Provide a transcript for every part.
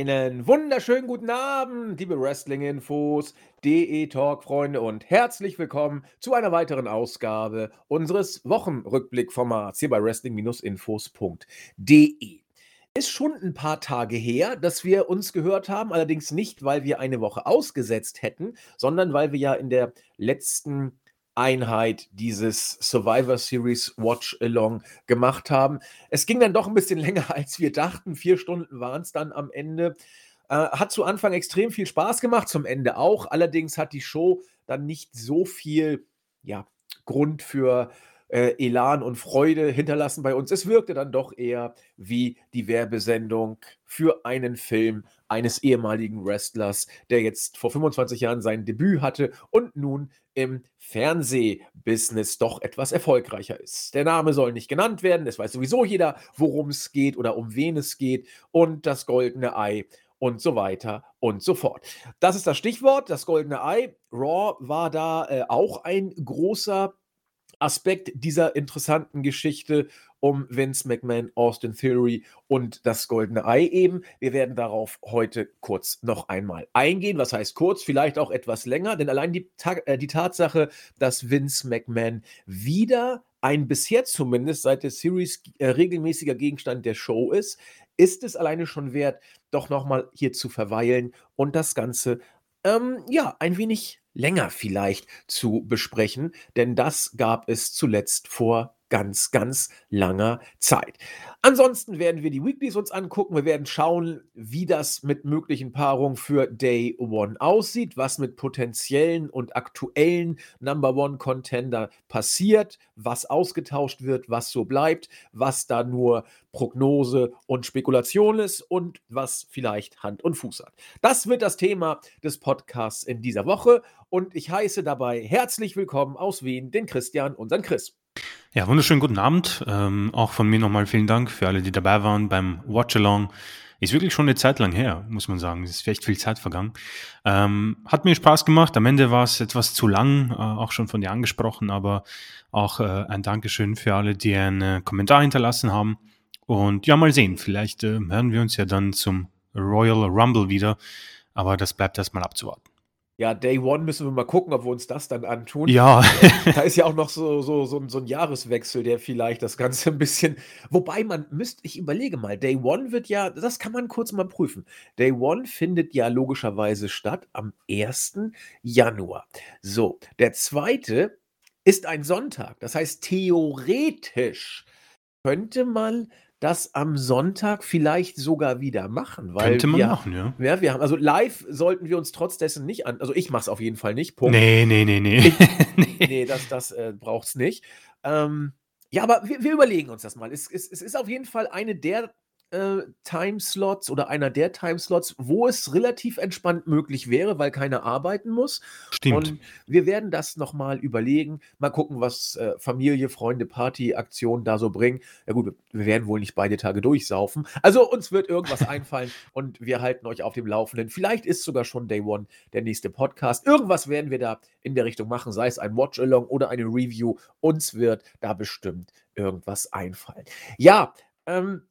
Einen wunderschönen guten Abend, liebe Wrestling-Infos, DE-Talk-Freunde und herzlich willkommen zu einer weiteren Ausgabe unseres Wochenrückblick-Formats hier bei Wrestling-Infos.de. Ist schon ein paar Tage her, dass wir uns gehört haben, allerdings nicht, weil wir eine Woche ausgesetzt hätten, sondern weil wir ja in der letzten Einheit dieses Survivor Series Watch Along gemacht haben. Es ging dann doch ein bisschen länger, als wir dachten. Vier Stunden waren es dann am Ende. Äh, hat zu Anfang extrem viel Spaß gemacht, zum Ende auch. Allerdings hat die Show dann nicht so viel ja, Grund für äh, Elan und Freude hinterlassen bei uns. Es wirkte dann doch eher wie die Werbesendung für einen Film eines ehemaligen Wrestlers, der jetzt vor 25 Jahren sein Debüt hatte und nun im Fernsehbusiness doch etwas erfolgreicher ist. Der Name soll nicht genannt werden, es weiß sowieso jeder, worum es geht oder um wen es geht und das goldene Ei und so weiter und so fort. Das ist das Stichwort, das goldene Ei. Raw war da äh, auch ein großer Aspekt dieser interessanten Geschichte um Vince McMahon, Austin Theory und das Goldene Ei eben. Wir werden darauf heute kurz noch einmal eingehen. Was heißt kurz? Vielleicht auch etwas länger, denn allein die, äh, die Tatsache, dass Vince McMahon wieder ein bisher zumindest seit der Series äh, regelmäßiger Gegenstand der Show ist, ist es alleine schon wert, doch nochmal hier zu verweilen und das Ganze ähm, ja, ein wenig länger vielleicht zu besprechen, denn das gab es zuletzt vor ganz, ganz langer Zeit. Ansonsten werden wir die Weeklies uns angucken. Wir werden schauen, wie das mit möglichen Paarungen für Day One aussieht, was mit potenziellen und aktuellen Number One Contender passiert, was ausgetauscht wird, was so bleibt, was da nur Prognose und Spekulation ist und was vielleicht Hand und Fuß hat. Das wird das Thema des Podcasts in dieser Woche und ich heiße dabei herzlich willkommen aus Wien den Christian, unseren Chris. Ja, wunderschönen guten Abend. Ähm, auch von mir nochmal vielen Dank für alle, die dabei waren beim Watch-Along. Ist wirklich schon eine Zeit lang her, muss man sagen. Es ist echt viel Zeit vergangen. Ähm, hat mir Spaß gemacht. Am Ende war es etwas zu lang, äh, auch schon von dir angesprochen, aber auch äh, ein Dankeschön für alle, die einen äh, Kommentar hinterlassen haben. Und ja, mal sehen. Vielleicht äh, hören wir uns ja dann zum Royal Rumble wieder. Aber das bleibt erstmal abzuwarten ja, Day One müssen wir mal gucken, ob wir uns das dann antun. Ja. da ist ja auch noch so, so, so, so ein Jahreswechsel, der vielleicht das Ganze ein bisschen. Wobei man müsste, ich überlege mal, Day One wird ja, das kann man kurz mal prüfen. Day One findet ja logischerweise statt am 1. Januar. So, der zweite ist ein Sonntag. Das heißt, theoretisch könnte man das am Sonntag vielleicht sogar wieder machen. Weil Könnte man wir, machen, ja. Ja, wir haben, also live sollten wir uns trotz dessen nicht an, also ich mache es auf jeden Fall nicht, Punkt. Nee, nee, nee, nee. Ich, nee, das, das äh, braucht es nicht. Ähm, ja, aber wir, wir, überlegen uns das mal. Es, es, es ist auf jeden Fall eine der äh, Timeslots oder einer der Timeslots, wo es relativ entspannt möglich wäre, weil keiner arbeiten muss. Stimmt. Und wir werden das nochmal überlegen, mal gucken, was äh, Familie, Freunde, Party, Aktionen da so bringen. Ja gut, wir werden wohl nicht beide Tage durchsaufen. Also uns wird irgendwas einfallen und wir halten euch auf dem Laufenden. Vielleicht ist sogar schon Day One der nächste Podcast. Irgendwas werden wir da in der Richtung machen, sei es ein Watch-Along oder eine Review. Uns wird da bestimmt irgendwas einfallen. Ja, ähm,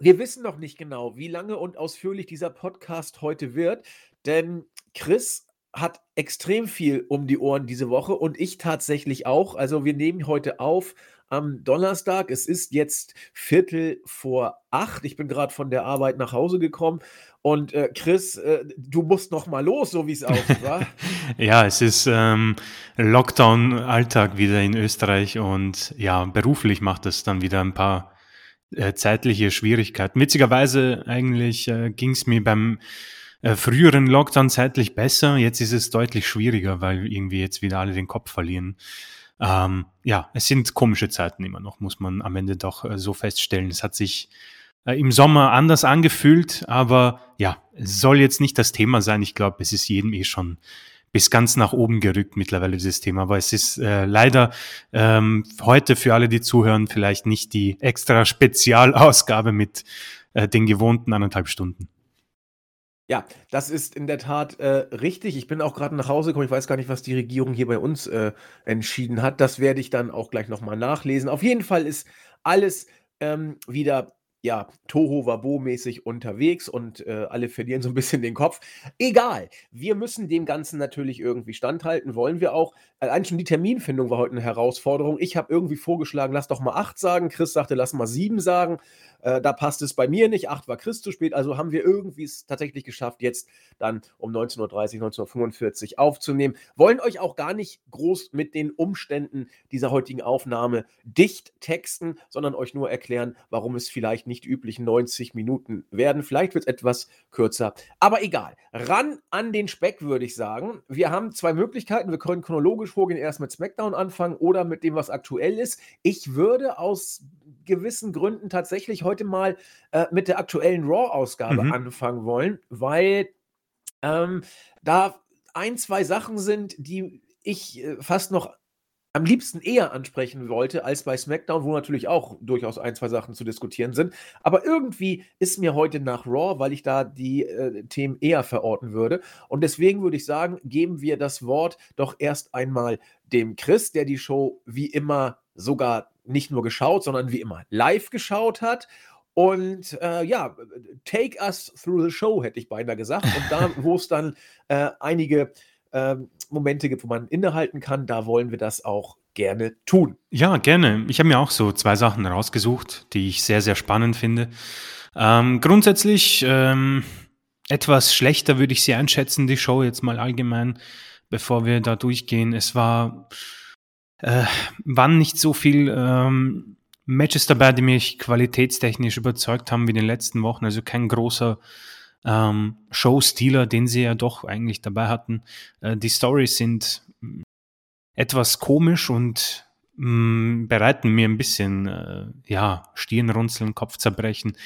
wir wissen noch nicht genau, wie lange und ausführlich dieser Podcast heute wird, denn Chris hat extrem viel um die Ohren diese Woche und ich tatsächlich auch. Also wir nehmen heute auf am Donnerstag. Es ist jetzt Viertel vor acht. Ich bin gerade von der Arbeit nach Hause gekommen und äh, Chris, äh, du musst noch mal los, so wie es aussieht, ja, es ist ähm, Lockdown-Alltag wieder in Österreich und ja, beruflich macht es dann wieder ein paar äh, zeitliche Schwierigkeiten. Witzigerweise eigentlich äh, ging es mir beim äh, früheren Lockdown zeitlich besser. Jetzt ist es deutlich schwieriger, weil irgendwie jetzt wieder alle den Kopf verlieren. Ähm, ja, es sind komische Zeiten immer noch, muss man am Ende doch äh, so feststellen. Es hat sich äh, im Sommer anders angefühlt, aber ja, es soll jetzt nicht das Thema sein. Ich glaube, es ist jedem eh schon bis ganz nach oben gerückt mittlerweile dieses Thema. Aber es ist äh, leider ähm, heute für alle, die zuhören, vielleicht nicht die extra Spezialausgabe mit äh, den gewohnten anderthalb Stunden. Ja, das ist in der Tat äh, richtig. Ich bin auch gerade nach Hause gekommen. Ich weiß gar nicht, was die Regierung hier bei uns äh, entschieden hat. Das werde ich dann auch gleich nochmal nachlesen. Auf jeden Fall ist alles ähm, wieder ja, Toho Wabo-mäßig unterwegs und äh, alle verlieren so ein bisschen den Kopf. Egal, wir müssen dem Ganzen natürlich irgendwie standhalten, wollen wir auch. Allein schon die Terminfindung war heute eine Herausforderung. Ich habe irgendwie vorgeschlagen, lass doch mal acht sagen. Chris sagte, lass mal sieben sagen. Äh, da passt es bei mir nicht. Acht war Chris zu spät. Also haben wir irgendwie es tatsächlich geschafft, jetzt dann um 19.30 Uhr, 19.45 Uhr aufzunehmen. Wollen euch auch gar nicht groß mit den Umständen dieser heutigen Aufnahme dicht texten, sondern euch nur erklären, warum es vielleicht nicht die üblichen 90 Minuten werden. Vielleicht wird es etwas kürzer. Aber egal. Ran an den Speck, würde ich sagen. Wir haben zwei Möglichkeiten. Wir können chronologisch vorgehen, erst mit SmackDown anfangen oder mit dem, was aktuell ist. Ich würde aus gewissen Gründen tatsächlich heute mal äh, mit der aktuellen Raw-Ausgabe mhm. anfangen wollen, weil ähm, da ein, zwei Sachen sind, die ich äh, fast noch am liebsten eher ansprechen wollte als bei SmackDown, wo natürlich auch durchaus ein, zwei Sachen zu diskutieren sind. Aber irgendwie ist mir heute nach Raw, weil ich da die äh, Themen eher verorten würde. Und deswegen würde ich sagen, geben wir das Wort doch erst einmal dem Chris, der die Show wie immer sogar nicht nur geschaut, sondern wie immer live geschaut hat. Und äh, ja, take us through the show, hätte ich beinahe gesagt. Und da, wo es dann äh, einige äh, Momente gibt, wo man innehalten kann, da wollen wir das auch gerne tun. Ja, gerne. Ich habe mir auch so zwei Sachen rausgesucht, die ich sehr, sehr spannend finde. Ähm, grundsätzlich ähm, etwas schlechter würde ich sie einschätzen, die Show jetzt mal allgemein, bevor wir da durchgehen. Es war äh, waren nicht so viel ähm, Matches dabei, die mich qualitätstechnisch überzeugt haben wie in den letzten Wochen. Also kein großer ähm, Show-Stealer, den sie ja doch eigentlich dabei hatten. Äh, die Stories sind mm, etwas komisch und mh, mm, bereiten mir ein bisschen, äh, ja, Stirnrunzeln, Kopfzerbrechen.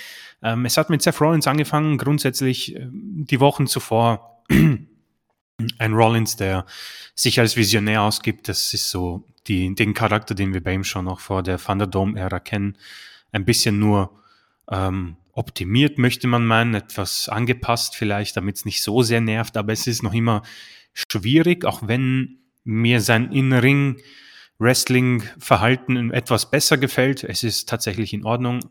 Ähm, es hat mit Seth Rollins angefangen, grundsätzlich äh, die Wochen zuvor. ein Rollins, der sich als Visionär ausgibt, das ist so die, den Charakter, den wir bei ihm schon noch vor der Thunderdome-Ära kennen, ein bisschen nur ähm, optimiert, möchte man meinen, etwas angepasst vielleicht, damit es nicht so sehr nervt, aber es ist noch immer schwierig, auch wenn mir sein In-Ring Wrestling-Verhalten etwas besser gefällt. Es ist tatsächlich in Ordnung.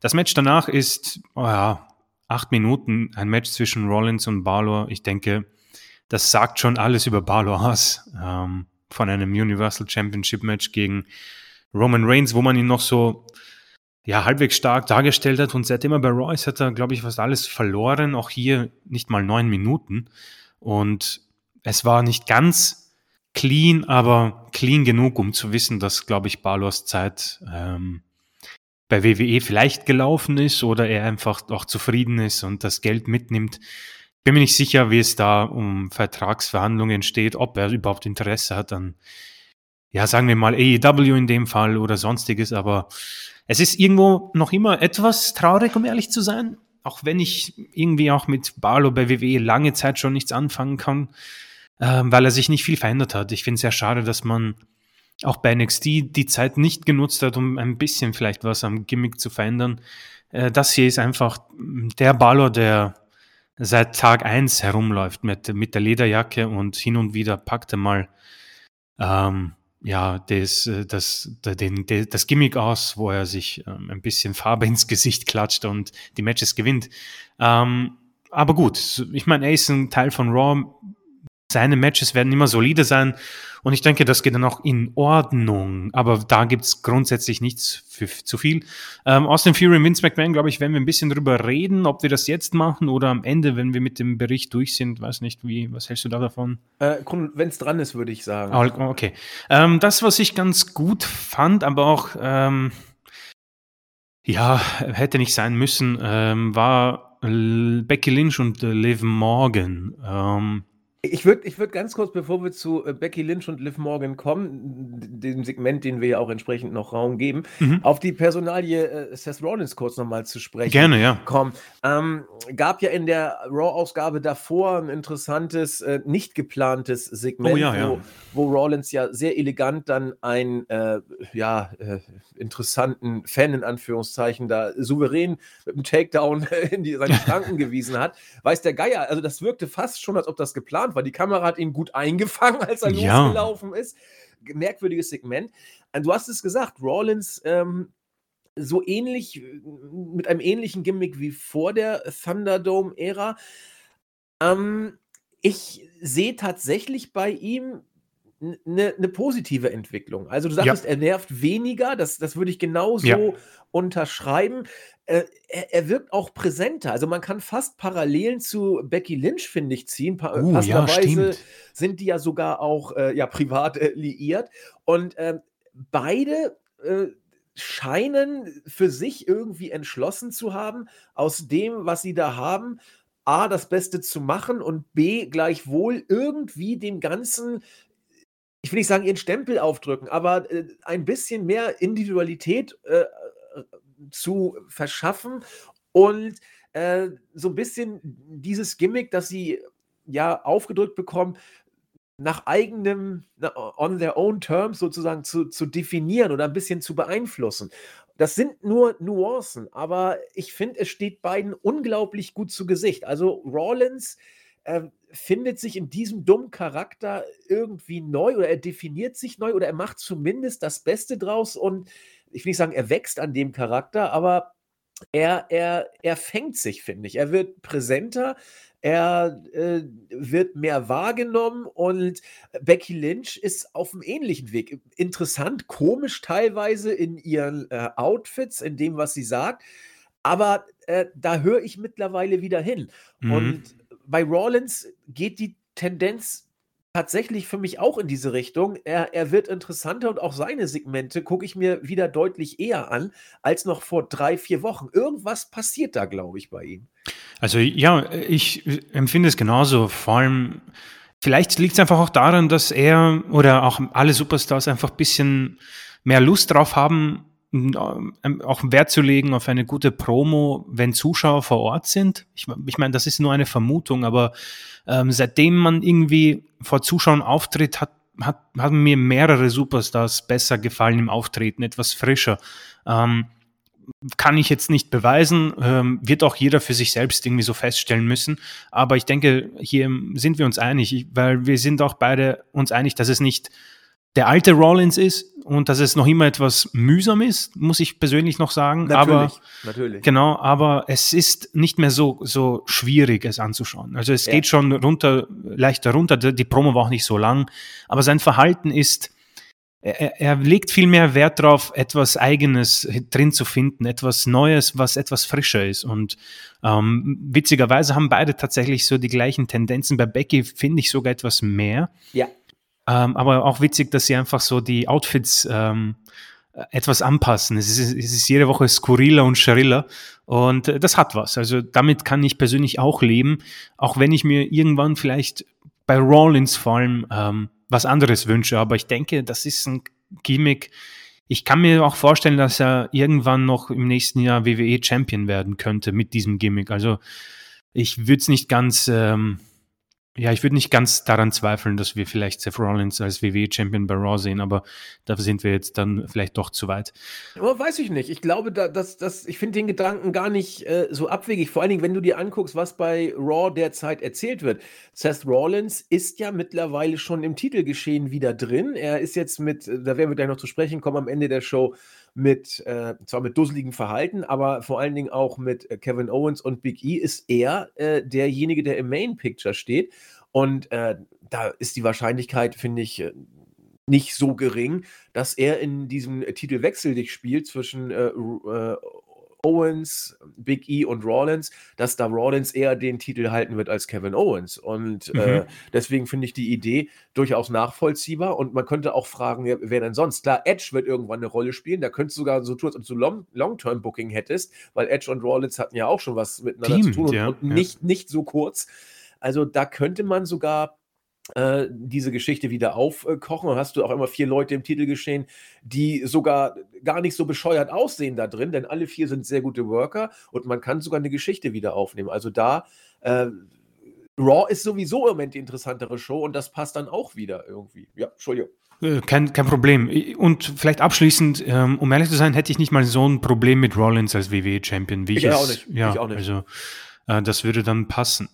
Das Match danach ist, oh ja, acht Minuten, ein Match zwischen Rollins und Balor. Ich denke, das sagt schon alles über Balor aus. Ähm, von einem Universal Championship Match gegen Roman Reigns, wo man ihn noch so ja, halbwegs stark dargestellt hat. Und seitdem er bei Royce hat er, glaube ich, fast alles verloren. Auch hier nicht mal neun Minuten. Und es war nicht ganz clean, aber clean genug, um zu wissen, dass, glaube ich, Balors Zeit ähm, bei WWE vielleicht gelaufen ist oder er einfach auch zufrieden ist und das Geld mitnimmt, bin mir nicht sicher, wie es da um Vertragsverhandlungen steht, ob er überhaupt Interesse hat an, ja, sagen wir mal AEW in dem Fall oder sonstiges, aber es ist irgendwo noch immer etwas traurig, um ehrlich zu sein. Auch wenn ich irgendwie auch mit Barlow bei WWE lange Zeit schon nichts anfangen kann, äh, weil er sich nicht viel verändert hat. Ich finde es sehr schade, dass man auch bei NXT die Zeit nicht genutzt hat, um ein bisschen vielleicht was am Gimmick zu verändern. Äh, das hier ist einfach der Balor, der seit Tag eins herumläuft mit, mit der Lederjacke und hin und wieder packt er mal ähm, ja, das, das, den, das Gimmick aus, wo er sich ähm, ein bisschen Farbe ins Gesicht klatscht und die Matches gewinnt. Ähm, aber gut, ich meine, er ist ein Teil von Raw, seine Matches werden immer solide sein und ich denke, das geht dann auch in Ordnung. Aber da gibt's grundsätzlich nichts für, zu viel. Ähm, aus dem Fury und Vince McMahon, glaube ich, werden wir ein bisschen drüber reden, ob wir das jetzt machen oder am Ende, wenn wir mit dem Bericht durch sind. Weiß nicht, wie, was hältst du da davon? Äh, wenn es dran ist, würde ich sagen. Oh, okay. Ähm, das, was ich ganz gut fand, aber auch ähm, ja, hätte nicht sein müssen, ähm, war Becky Lynch und äh, Liv Morgan. Ich würde ich würd ganz kurz, bevor wir zu äh, Becky Lynch und Liv Morgan kommen, dem Segment, den wir ja auch entsprechend noch Raum geben, mhm. auf die Personalie äh, Seth Rollins kurz nochmal zu sprechen Gerne, ja. kommen. Ähm, gab ja in der Raw-Ausgabe davor ein interessantes, äh, nicht geplantes Segment, oh, ja, wo, ja. wo Rollins ja sehr elegant dann einen äh, ja, äh, interessanten Fan in Anführungszeichen da souverän mit einem Takedown in die, seine Schranken gewiesen hat. Weiß der Geier, also das wirkte fast schon, als ob das geplant war. Die Kamera hat ihn gut eingefangen, als er ja. losgelaufen ist. Merkwürdiges Segment. Du hast es gesagt, Rollins ähm, so ähnlich mit einem ähnlichen Gimmick wie vor der Thunderdome-Ära. Ähm, ich sehe tatsächlich bei ihm eine 'ne positive Entwicklung. Also, du Ja. sagtest, er nervt weniger, das das würde ich Ja. genauso unterschreiben. Äh, er er wirkt auch präsenter. Also, man kann fast Parallelen zu Becky Lynch, finde ich, ziehen. Pa äh, Uh, ja, passenderweise stimmt. sind die ja sogar auch, äh, ja, privat, äh, liiert. Und, ähm, beide, äh, scheinen für sich irgendwie entschlossen zu haben, aus dem, was sie da haben, A, das Beste zu machen und B, gleichwohl irgendwie dem Ganzen ich will nicht sagen, ihren Stempel aufdrücken, aber, äh, ein bisschen mehr Individualität, äh, äh, zu verschaffen und, äh, so 'n bisschen dieses Gimmick, das sie ja aufgedrückt bekommen, nach eigenem on their own terms sozusagen zu zu definieren oder 'n bisschen zu beeinflussen. Das sind nur Nuancen, aber ich finde, es steht beiden unglaublich gut zu Gesicht. Also, Rollins, ähm, findet sich in diesem dummen Charakter irgendwie neu oder er definiert sich neu oder er macht zumindest das Beste draus und ich will nicht sagen, er wächst an dem Charakter, aber er er er fängt sich, finde ich. Er wird präsenter, er, äh, wird mehr wahrgenommen und Becky Lynch ist auf'm ähnlichen Weg. Interessant, komisch teilweise in ihren, äh, Outfits, in dem, was sie sagt, aber, äh, da höre ich mittlerweile wieder hin. Mhm. Und bei Rollins geht die Tendenz tatsächlich für mich auch in diese Richtung. Er er wird interessanter und auch seine Segmente gucke ich mir wieder deutlich eher an als noch vor 3, 4 Wochen. Irgendwas passiert da, glaube ich, bei ihm. Also, ja, ich empfinde es genauso. Vor allem vielleicht liegt's einfach auch daran, dass er oder auch alle Superstars einfach bisschen mehr Lust drauf haben, auch Wert zu legen auf eine gute Promo, wenn Zuschauer vor Ort sind. Ich ich meine, das ist nur eine Vermutung, aber, ähm, seitdem man irgendwie vor Zuschauern auftritt, hat hat haben mir mehrere Superstars besser gefallen im Auftreten, etwas frischer. Ähm, kann ich jetzt nicht beweisen, ähm, wird auch jeder für sich selbst irgendwie so feststellen müssen. Aber ich denke, hier sind wir uns einig, weil wir sind auch beide uns einig, dass es nicht der alte Rollins ist und dass es noch immer etwas mühsam ist, muss ich persönlich noch sagen. Aber Natürlich, natürlich. genau, aber es ist nicht mehr so so schwierig, es anzuschauen. Also, es Ja. geht schon runter leichter runter. Die Promo war auch nicht so lang, aber sein Verhalten ist er er legt viel mehr Wert drauf, etwas Eigenes drin zu finden, etwas Neues, was etwas frischer ist. Und, ähm, witzigerweise haben beide tatsächlich so die gleichen Tendenzen. Bei Becky finde ich sogar etwas mehr. Ja. Ähm, aber auch witzig, dass sie einfach so die Outfits, ähm, etwas anpassen. Es ist es ist jede Woche skurriler und schriller und das hat was. Also, damit kann ich persönlich auch leben, auch wenn ich mir irgendwann vielleicht bei Rollins vor allem, ähm, was anderes wünsche. Aber ich denke, das ist 'n Gimmick. Ich kann mir auch vorstellen, dass er irgendwann noch im nächsten Jahr WWE Champion werden könnte mit diesem Gimmick. Also, ich würde es nicht ganz, ähm ja, ich würde nicht ganz daran zweifeln, dass wir vielleicht Seth Rollins als WWE Champion bei Raw sehen, aber dafür sind wir jetzt dann vielleicht doch zu weit. Oh, weiß ich nicht. Ich glaube, da dass dass ich finde den Gedanken gar nicht, äh, so abwegig. Vor allen Dingen, wenn du dir anguckst, was bei Raw derzeit erzählt wird. Seth Rollins ist ja mittlerweile schon im Titelgeschehen wieder drin. Er ist jetzt mit da werden wir gleich noch zu sprechen kommen am Ende der Show, mit äh, zwar mit dusseligem Verhalten, aber vor allen Dingen auch mit, äh, Kevin Owens und Big E ist er, äh, derjenige, der im Main Picture steht. Und, äh, da ist die Wahrscheinlichkeit, finde ich, äh, nicht so gering, dass er in diesem Titelwechsel-Ding spielt zwischen, äh, Ru äh, Owens, Big E und Rollins, dass da Rollins eher den Titel halten wird als Kevin Owens. Und, äh, Mhm. deswegen finde ich die Idee durchaus nachvollziehbar und man könnte auch fragen, wer denn sonst? Klar, Edge wird irgendwann 'ne Rolle spielen. Da könntest du sogar so tun, als ob du Long Long-Term-Booking hättest, weil Edge und Rollins hatten ja auch schon was miteinander zu tun und ja, und ja. nicht nicht so kurz. Also, da könnte man sogar, äh, diese Geschichte wieder aufkochen. Dann hast du auch immer 4 Leute im Titelgeschehen, die sogar gar nicht so bescheuert aussehen da drin, denn alle 4 sind sehr gute Worker und man kann sogar 'ne Geschichte wieder aufnehmen. Also, da, äh Raw ist sowieso im Moment die interessantere Show und das passt dann auch wieder irgendwie. Ja, Entschuldigung. Äh, kein kein Problem. Und vielleicht abschließend, ähm, um ehrlich zu sein, hätte ich nicht mal so 'n Problem mit Rollins als WWE Champion, wie ich Ich auch es nicht. ja, Ich auch nicht. also, äh, das würde dann passen.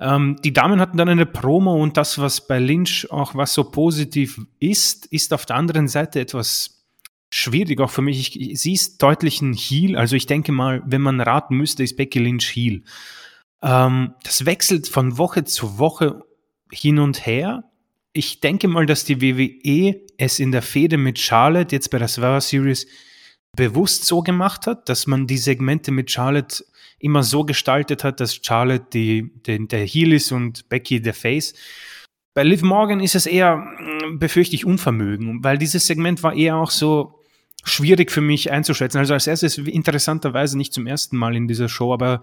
Ähm, die Damen hatten dann eine Promo und das, was bei Lynch auch was so positiv ist, ist auf der anderen Seite etwas schwierig auch für mich. Ich, ich, sie ist deutlich ein Heal. Also ich denke mal, wenn man raten müsste, ist Becky Lynch Heal. Ähm, das wechselt von Woche zu Woche hin und her. Ich denke mal, dass die WWE es in der Fehde mit Charlotte jetzt bei der Survivor Series bewusst so gemacht hat, dass man die Segmente mit Charlotte immer so gestaltet hat, dass Charlotte die, die, der Heel ist und Becky der Face. Bei Liv Morgan ist es eher, mm, befürchte ich, Unvermögen, weil dieses Segment war eher auch so schwierig für mich einzuschätzen. Also als erstes interessanterweise nicht zum ersten Mal in dieser Show, aber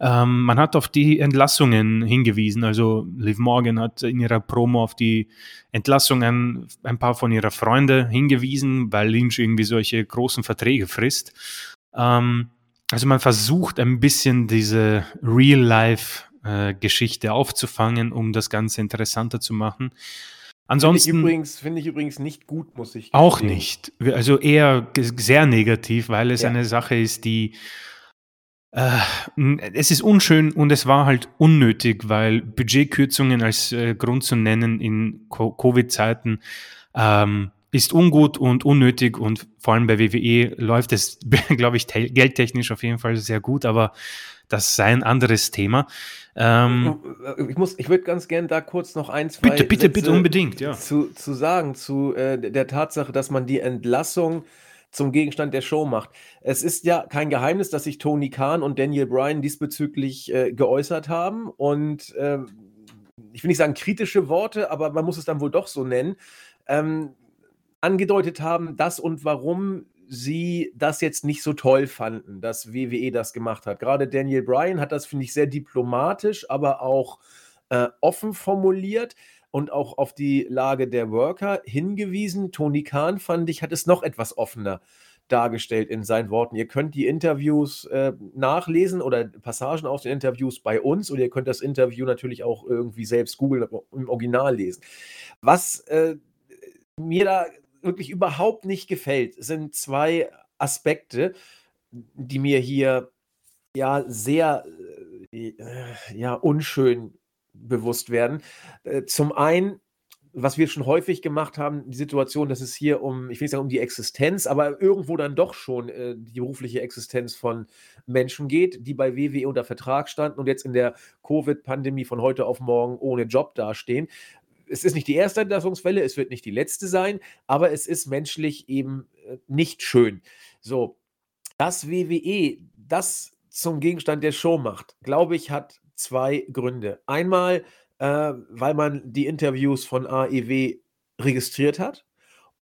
ähm, man hat auf die Entlassungen hingewiesen. Also Liv Morgan hat in ihrer Promo auf die Entlassungen ein paar von ihrer Freunde hingewiesen, weil Lynch irgendwie solche großen Verträge frisst. Ähm, also man versucht ein bisschen diese Real-Life-Geschichte äh, aufzufangen, um das Ganze interessanter zu machen. Ansonsten finde ich, übrigens, find ich übrigens nicht gut, muss ich. Auch sehen. nicht. Also eher sehr negativ, weil es ja. eine Sache ist, die äh, es ist unschön und es war halt unnötig, weil Budgetkürzungen als äh, Grund zu nennen in Covid-Zeiten ähm, ist ungut und unnötig und vor allem bei WWE läuft es, glaube ich, geldtechnisch auf jeden Fall sehr gut, aber das sei ein anderes Thema. Ähm, ich muss, ich würde ganz gerne da kurz noch ein, zwei bitte, bitte, Sätze bitte unbedingt, ja. Zu, zu sagen zu äh, der Tatsache, dass man die Entlassung zum Gegenstand der Show macht. Es ist ja kein Geheimnis, dass sich Tony Khan und Daniel Bryan diesbezüglich äh, geäußert haben und äh, ich will nicht sagen kritische Worte, aber man muss es dann wohl doch so nennen, ähm, angedeutet haben, dass und warum sie das jetzt nicht so toll fanden, dass WWE das gemacht hat. Gerade Daniel Bryan hat das, finde ich, sehr diplomatisch, aber auch äh, offen formuliert und auch auf die Lage der Worker hingewiesen. Tony Khan, fand ich, hat es noch etwas offener dargestellt in seinen Worten. Ihr könnt die Interviews äh, nachlesen oder Passagen aus den Interviews bei uns oder ihr könnt das Interview natürlich auch irgendwie selbst googeln im Original lesen. Was äh, mir da wirklich überhaupt nicht gefällt, sind zwei Aspekte, die mir hier ja sehr äh, ja, unschön bewusst werden. Äh, zum einen, was wir schon häufig gemacht haben, die Situation, dass es hier um, ich will nicht sagen um die Existenz, aber irgendwo dann doch schon äh, die berufliche Existenz von Menschen geht, die bei WWE unter Vertrag standen und jetzt in der Covid-Pandemie von heute auf morgen ohne Job dastehen es ist nicht die erste Entlassungswelle, es wird nicht die letzte sein, aber es ist menschlich eben äh, nicht schön. So, dass WWE das zum Gegenstand der Show macht, glaube ich, hat zwei Gründe. Einmal, äh, weil man die Interviews von AEW registriert hat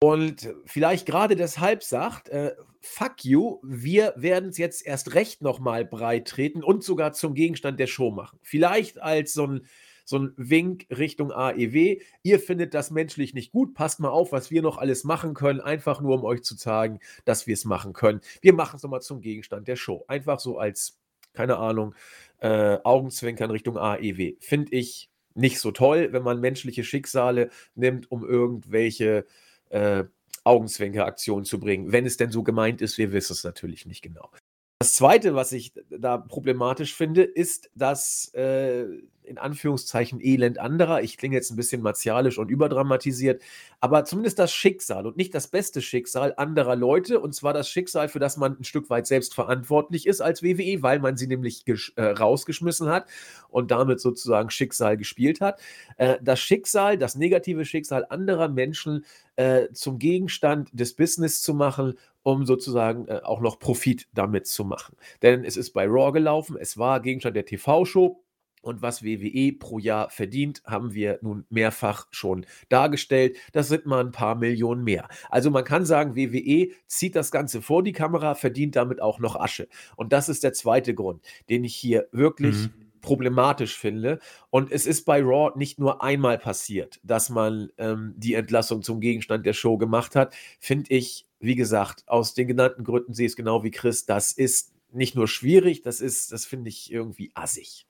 und vielleicht gerade deshalb sagt, äh, fuck you, wir werden es jetzt erst recht nochmal breit treten und sogar zum Gegenstand der Show machen. Vielleicht als so ein so ein Wink Richtung AEW. Ihr findet das menschlich nicht gut. Passt mal auf, was wir noch alles machen können. Einfach nur, um euch zu zeigen, dass wir es machen können. Wir machen es nochmal zum Gegenstand der Show. Einfach so als, keine Ahnung, äh, Augenzwinkern Richtung AEW. Finde ich nicht so toll, wenn man menschliche Schicksale nimmt, um irgendwelche äh, Augenzwinkeraktionen zu bringen. Wenn es denn so gemeint ist, wir wissen es natürlich nicht genau. Das Zweite, was ich da problematisch finde, ist, dass äh, in Anführungszeichen Elend anderer. Ich klinge jetzt ein bisschen martialisch und überdramatisiert, aber zumindest das Schicksal und nicht das beste Schicksal anderer Leute, und zwar das Schicksal, für das man ein Stück weit selbst verantwortlich ist als WWE, weil man sie nämlich äh, rausgeschmissen hat und damit sozusagen Schicksal gespielt hat. Äh, das Schicksal, das negative Schicksal anderer Menschen äh, zum Gegenstand des Business zu machen um sozusagen äh, auch noch Profit damit zu machen. Denn es ist bei Raw gelaufen, es war Gegenstand der TV-Show, und was WWE pro Jahr verdient, haben wir nun mehrfach schon dargestellt. Das sind mal ein paar Millionen mehr. Also man kann sagen, WWE zieht das Ganze vor die Kamera, verdient damit auch noch Asche. Und das ist der zweite Grund, den ich hier wirklich mhm. problematisch finde. Und es ist bei Raw nicht nur einmal passiert, dass man ähm, die Entlassung zum Gegenstand der Show gemacht hat. Finde ich, wie gesagt, aus den genannten Gründen sehe ich es genau wie Chris. Das ist nicht nur schwierig, das ist, das finde ich irgendwie assig.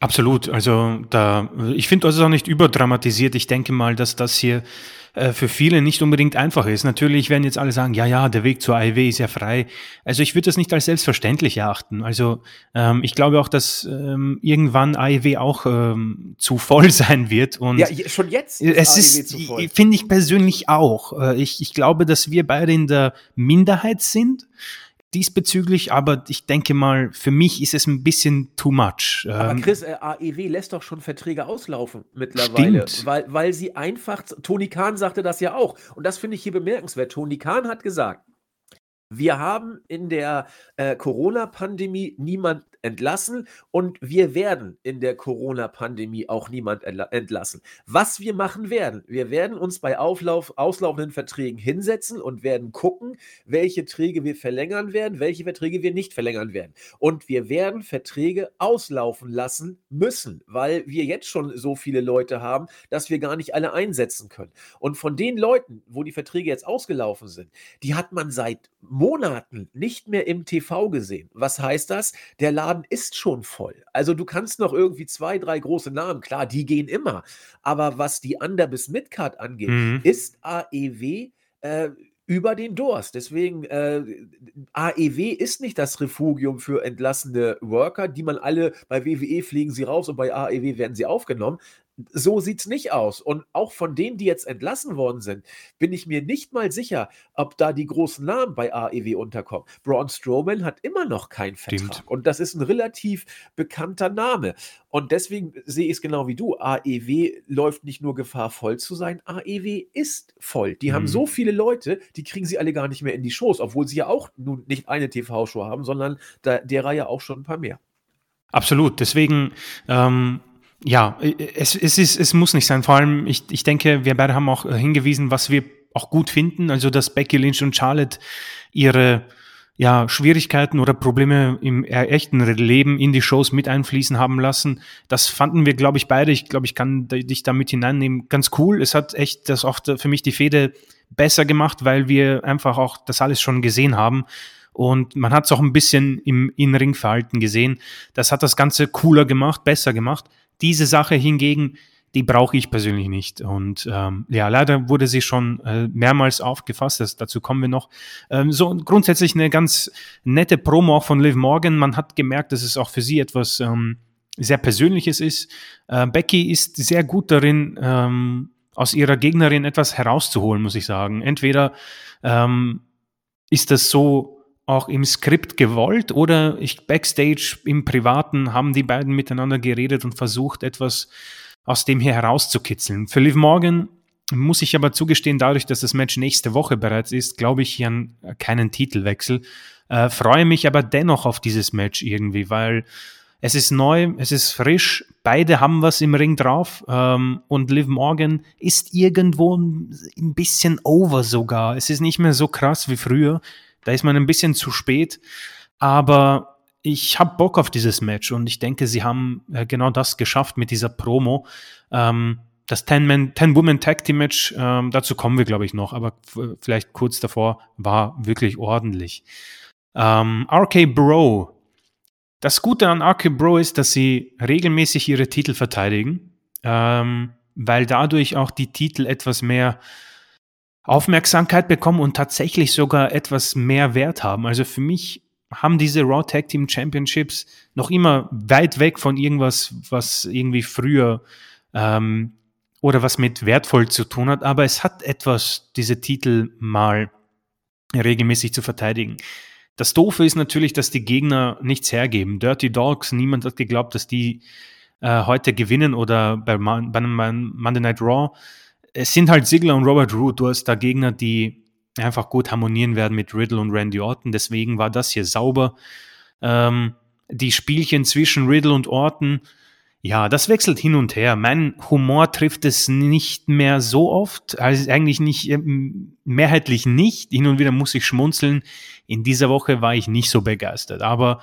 Absolut. Also da, ich finde, das ist auch nicht überdramatisiert. Ich denke mal, dass das hier äh, für viele nicht unbedingt einfach ist. Natürlich werden jetzt alle sagen, ja, ja, der Weg zur AEW ist ja frei. Also ich würde das nicht als selbstverständlich erachten. Also ähm, ich glaube auch, dass ähm, irgendwann AEW auch ähm, zu voll sein wird. Und ja, schon jetzt ist es ist, finde ich persönlich auch. Äh, ich, ich glaube, dass wir beide in der Minderheit sind diesbezüglich, aber ich denke mal, für mich ist es ein bisschen too much. Aber ähm, Chris, äh, AEW lässt doch schon Verträge auslaufen mittlerweile, Stimmt. weil, weil sie einfach, Tony Khan sagte das ja auch und das finde ich hier bemerkenswert. Tony Khan hat gesagt, wir haben in der äh, Corona-Pandemie niemand entlassen und wir werden in der Corona-Pandemie auch niemand entlassen. Was wir machen werden, wir werden uns bei Auflauf, auslaufenden Verträgen hinsetzen und werden gucken, welche Verträge wir verlängern werden, welche Verträge wir nicht verlängern werden. Und wir werden Verträge auslaufen lassen müssen, weil wir jetzt schon so viele Leute haben, dass wir gar nicht alle einsetzen können. Und von den Leuten, wo die Verträge jetzt ausgelaufen sind, die hat man seit Monaten nicht mehr im TV gesehen. Was heißt das? Der Laden Laden ist schon voll. Also du kannst noch irgendwie zwei, drei große Namen, klar, die gehen immer. Aber was die Under- bis Midcard angeht, mhm. ist AEW äh, über den Durst. Deswegen, äh, AEW ist nicht das Refugium für entlassene Worker, die man alle bei WWE fliegen sie raus und bei AEW werden sie aufgenommen, so sieht es nicht aus. Und auch von denen, die jetzt entlassen worden sind, bin ich mir nicht mal sicher, ob da die großen Namen bei AEW unterkommen. Braun Strowman hat immer noch keinen Vertrag. Stimmt. Und das ist ein relativ bekannter Name. Und deswegen sehe ich es genau wie du. AEW läuft nicht nur Gefahr, voll zu sein. AEW ist voll. Die mhm. haben so viele Leute, die kriegen sie alle gar nicht mehr in die Shows, obwohl sie ja auch nun nicht eine TV-Show haben, sondern da, der Reihe auch schon ein paar mehr. Absolut. Deswegen, ähm, ja, es, es, ist, es muss nicht sein. Vor allem, ich, ich denke, wir beide haben auch äh, hingewiesen, was wir auch gut finden. Also, dass Becky Lynch und Charlotte ihre ja, Schwierigkeiten oder Probleme im echten Leben in die Shows mit einfließen haben lassen. Das fanden wir, glaube ich, beide. Ich glaube, ich kann dich da mit hineinnehmen. Ganz cool. Es hat echt das auch für mich die Fehde besser gemacht, weil wir einfach auch das alles schon gesehen haben. Und man hat es auch ein bisschen im In-Ring-Verhalten gesehen. Das hat das Ganze cooler gemacht, besser gemacht. Diese Sache hingegen, die brauche ich persönlich nicht. Und ähm, ja, leider wurde sie schon äh, mehrmals aufgefasst. Das, dazu kommen wir noch. Ähm, so grundsätzlich eine ganz nette Promo auch von Liv Morgan. Man hat gemerkt, dass es auch für sie etwas ähm, sehr Persönliches ist. Äh, Becky ist sehr gut darin, ähm, aus ihrer Gegnerin etwas herauszuholen, muss ich sagen. Entweder ähm, ist das so auch im Skript gewollt oder ich backstage im Privaten haben die beiden miteinander geredet und versucht, etwas aus dem hier herauszukitzeln. Für Liv Morgan muss ich aber zugestehen, dadurch, dass das Match nächste Woche bereits ist, glaube ich hier an keinen Titelwechsel. Äh, freue mich aber dennoch auf dieses Match irgendwie, weil es ist neu, es ist frisch, beide haben was im Ring drauf ähm, und Liv Morgan ist irgendwo ein bisschen over sogar. Es ist nicht mehr so krass wie früher. Da ist man ein bisschen zu spät, aber ich habe Bock auf dieses Match und ich denke, sie haben äh, genau das geschafft mit dieser Promo. Ähm, das Ten-Woman-Tag-Team-Match, ähm, dazu kommen wir, glaube ich, noch, aber vielleicht kurz davor, war wirklich ordentlich. Ähm, RK Bro. Das Gute an RK Bro ist, dass sie regelmäßig ihre Titel verteidigen, ähm, weil dadurch auch die Titel etwas mehr Aufmerksamkeit bekommen und tatsächlich sogar etwas mehr Wert haben. Also für mich haben diese Raw Tag Team Championships noch immer weit weg von irgendwas, was irgendwie früher ähm, oder was mit wertvoll zu tun hat, aber es hat etwas, diese Titel mal regelmäßig zu verteidigen. Das Doofe ist natürlich, dass die Gegner nichts hergeben. Dirty Dogs, niemand hat geglaubt, dass die äh, heute gewinnen oder bei, bei einem Monday Night Raw es sind halt Ziggler und Robert Root. Du hast da Gegner, die einfach gut harmonieren werden mit Riddle und Randy Orton. Deswegen war das hier sauber. Ähm, die Spielchen zwischen Riddle und Orton, ja, das wechselt hin und her. Mein Humor trifft es nicht mehr so oft, also eigentlich nicht, ähm, mehrheitlich nicht. Hin und wieder muss ich schmunzeln. In dieser Woche war ich nicht so begeistert. Aber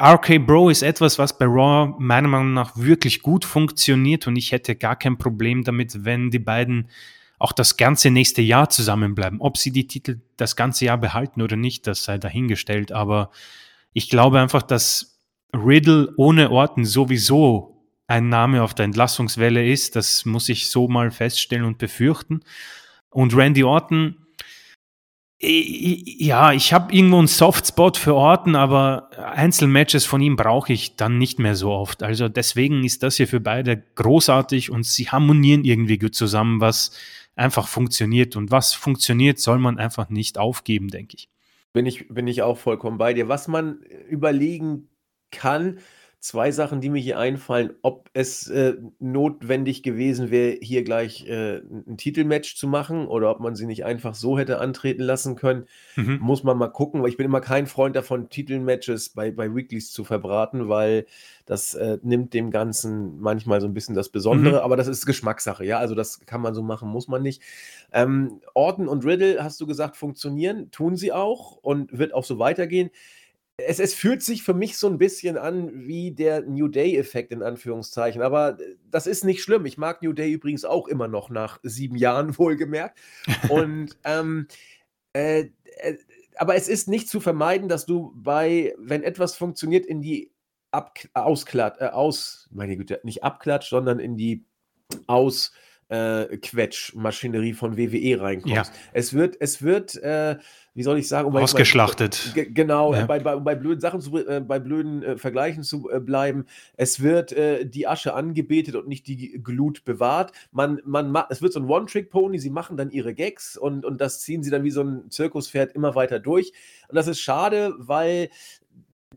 RK Bro ist etwas, was bei Raw meiner Meinung nach wirklich gut funktioniert und ich hätte gar kein Problem damit, wenn die beiden auch das ganze nächste Jahr zusammenbleiben. Ob sie die Titel das ganze Jahr behalten oder nicht, das sei dahingestellt. Aber ich glaube einfach, dass Riddle ohne Orton sowieso ein Name auf der Entlassungswelle ist, das muss ich so mal feststellen und befürchten. Und Randy Orton, ja, ich habe irgendwo einen Softspot für Orton, aber Einzelmatches von ihm brauche ich dann nicht mehr so oft. Also deswegen ist das hier für beide großartig und sie harmonieren irgendwie gut zusammen, was einfach funktioniert. Und was funktioniert, soll man einfach nicht aufgeben, denke ich. Bin ich, bin ich auch vollkommen bei dir. Was man überlegen kann, zwei Sachen, die mir hier einfallen, ob es äh, notwendig gewesen wäre, hier gleich äh, ein Titelmatch zu machen oder ob man sie nicht einfach so hätte antreten lassen können, mhm. muss man mal gucken, weil ich bin immer kein Freund davon, Titelmatches bei, bei Weeklies zu verbraten, weil das äh, nimmt dem Ganzen manchmal so ein bisschen das Besondere, mhm. aber das ist Geschmackssache, ja, also das kann man so machen, muss man nicht. Ähm, Orton und Riddle, hast du gesagt, funktionieren, tun sie auch und wird auch so weitergehen es, es fühlt sich für mich so ein bisschen an wie der New Day-Effekt in Anführungszeichen. Aber äh, das ist nicht schlimm. Ich mag New Day übrigens auch immer noch nach sieben Jahren, wohlgemerkt. Und ähm, äh, äh, aber es ist nicht zu vermeiden, dass du bei, wenn etwas funktioniert, in die Ausklatsch, äh, aus, meine Güte, nicht Abklatsch, sondern in die Aus äh, Quetschmaschinerie von WWE reinkommst. Ja. Es wird, es wird, äh, wie soll ich sagen, um Ausgeschlachtet. Bei, genau, ja. bei, bei, bei, blöden Sachen zu, äh, bei blöden äh, Vergleichen zu äh, bleiben. Es wird äh, die Asche angebetet und nicht die Glut bewahrt. Man, man es wird so ein One-Trick-Pony, sie machen dann ihre Gags und, und das ziehen sie dann wie so ein Zirkuspferd immer weiter durch. Und das ist schade, weil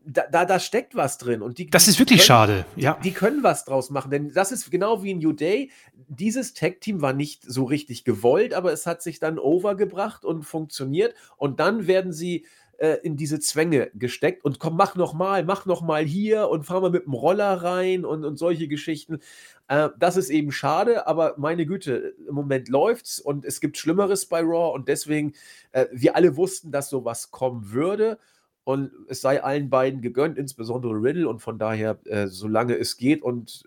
da, da, da, steckt was drin. Und die, das ist wirklich können, schade, ja. Die können was draus machen, denn das ist genau wie in New Day. Dieses Tag-Team war nicht so richtig gewollt, aber es hat sich dann overgebracht und funktioniert. Und dann werden sie äh, in diese Zwänge gesteckt und komm, mach noch mal, mach noch mal hier und fahr mal mit dem Roller rein und, und solche Geschichten. Äh, das ist eben schade, aber meine Güte, im Moment läuft's und es gibt Schlimmeres bei Raw und deswegen, äh, wir alle wussten, dass sowas kommen würde und es sei allen beiden gegönnt, insbesondere Riddle. Und von daher, äh, solange es geht und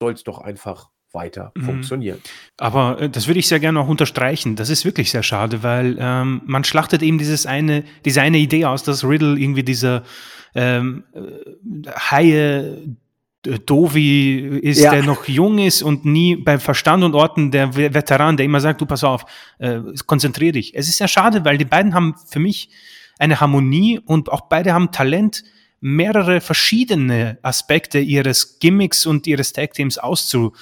soll es doch einfach weiter mhm. funktionieren. Aber äh, das würde ich sehr gerne auch unterstreichen. Das ist wirklich sehr schade, weil ähm, man schlachtet eben dieses eine, diese eine Idee aus, dass Riddle irgendwie dieser ähm, äh, Haie äh, Dovi ist, ja. der noch jung ist und nie bei Verstand und Orten der Veteran, der immer sagt, du pass auf, äh, konzentrier dich. Es ist sehr schade, weil die beiden haben für mich eine Harmonie und auch beide haben Talent, mehrere verschiedene Aspekte ihres Gimmicks und ihres Tag-Teams auszu,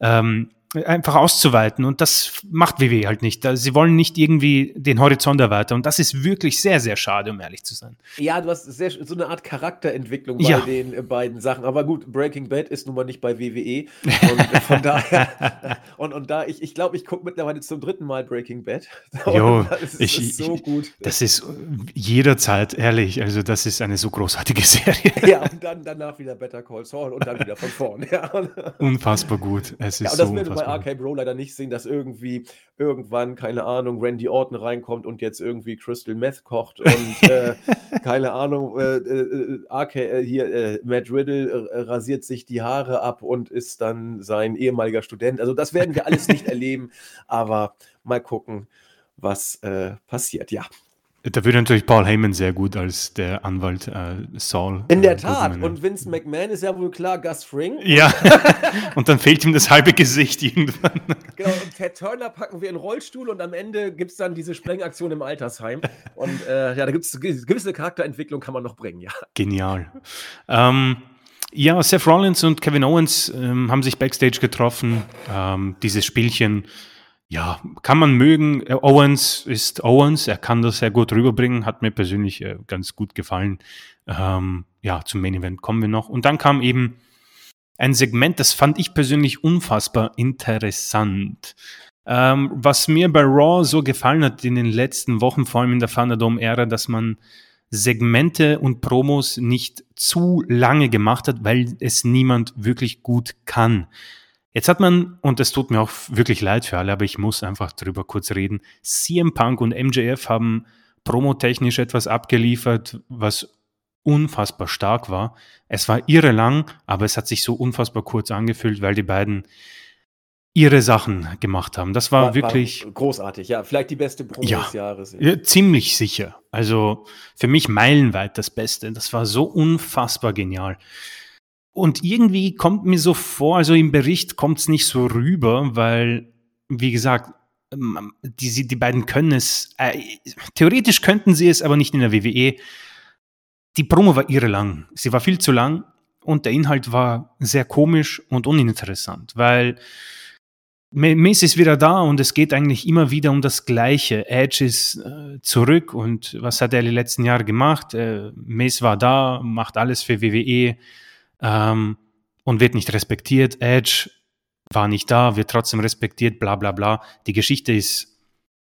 ähm, einfach auszuweiten. Und das macht WW halt nicht. Sie wollen nicht irgendwie den Horizont erweitern. Und das ist wirklich sehr, sehr schade, um ehrlich zu sein. Ja, du hast sehr, so eine Art Charakterentwicklung bei ja. den äh, beiden Sachen. Aber gut, Breaking Bad ist nun mal nicht bei WWE. Und von daher, und, und da, ich glaube, ich, glaub, ich gucke mittlerweile zum dritten Mal Breaking Bad. Jo, das ist, ich, ist so gut. Das ist jederzeit, ehrlich. Also, das ist eine so großartige Serie. Ja, und dann danach wieder Better Call Saul und dann wieder von vorn. Ja. Unfassbar gut. Es ist ja, so unfassbar bei RK Bro leider nicht sehen, dass irgendwie irgendwann, keine Ahnung, Randy Orton reinkommt und jetzt irgendwie Crystal Meth kocht und äh, keine Ahnung, äh, äh, RK, äh, hier, äh, Matt Riddle äh, rasiert sich die Haare ab und ist dann sein ehemaliger Student. Also das werden wir alles nicht erleben, aber mal gucken, was passiert. Ja. Da würde natürlich Paul Heyman sehr gut als der Anwalt äh, Saul. In der äh, Tat. Und Vince McMahon ist ja wohl klar Gus Fring. Ja. und dann fehlt ihm das halbe Gesicht irgendwann. Genau. Und Ted Turner packen wir in Rollstuhl und am Ende gibt es dann diese Sprengaktion im Altersheim. Und äh, ja, da gibt es gewisse Charakterentwicklung kann man noch bringen, ja. Genial. Ähm, ja, Seth Rollins und Kevin Owens ähm, haben sich backstage getroffen. Ähm, dieses Spielchen ja, kann man mögen. Owens ist Owens, er kann das sehr gut rüberbringen, hat mir persönlich äh, ganz gut gefallen. Ähm, ja, zum Main Event kommen wir noch. Und dann kam eben ein Segment, das fand ich persönlich unfassbar interessant. Ähm, was mir bei Raw so gefallen hat in den letzten Wochen, vor allem in der Thunderdome-Ära, dass man Segmente und Promos nicht zu lange gemacht hat, weil es niemand wirklich gut kann. Jetzt hat man, und es tut mir auch wirklich leid für alle, aber ich muss einfach drüber kurz reden, CM Punk und MJF haben promotechnisch etwas abgeliefert, was unfassbar stark war. Es war irre lang, aber es hat sich so unfassbar kurz angefühlt, weil die beiden ihre Sachen gemacht haben. Das war, war wirklich war großartig. Ja, vielleicht die beste Promo ja, des Jahres. Ja. ziemlich sicher. Also für mich meilenweit das Beste. Das war so unfassbar genial. Und irgendwie kommt mir so vor, also im Bericht kommt es nicht so rüber, weil, wie gesagt, die, die beiden können es, äh, theoretisch könnten sie es, aber nicht in der WWE. Die Promo war irre lang. Sie war viel zu lang und der Inhalt war sehr komisch und uninteressant, weil Miss ist wieder da und es geht eigentlich immer wieder um das Gleiche. Edge ist äh, zurück und was hat er die letzten Jahre gemacht? Äh, Miss war da, macht alles für WWE ähm, und wird nicht respektiert. Edge war nicht da, wird trotzdem respektiert, bla bla bla. Die Geschichte ist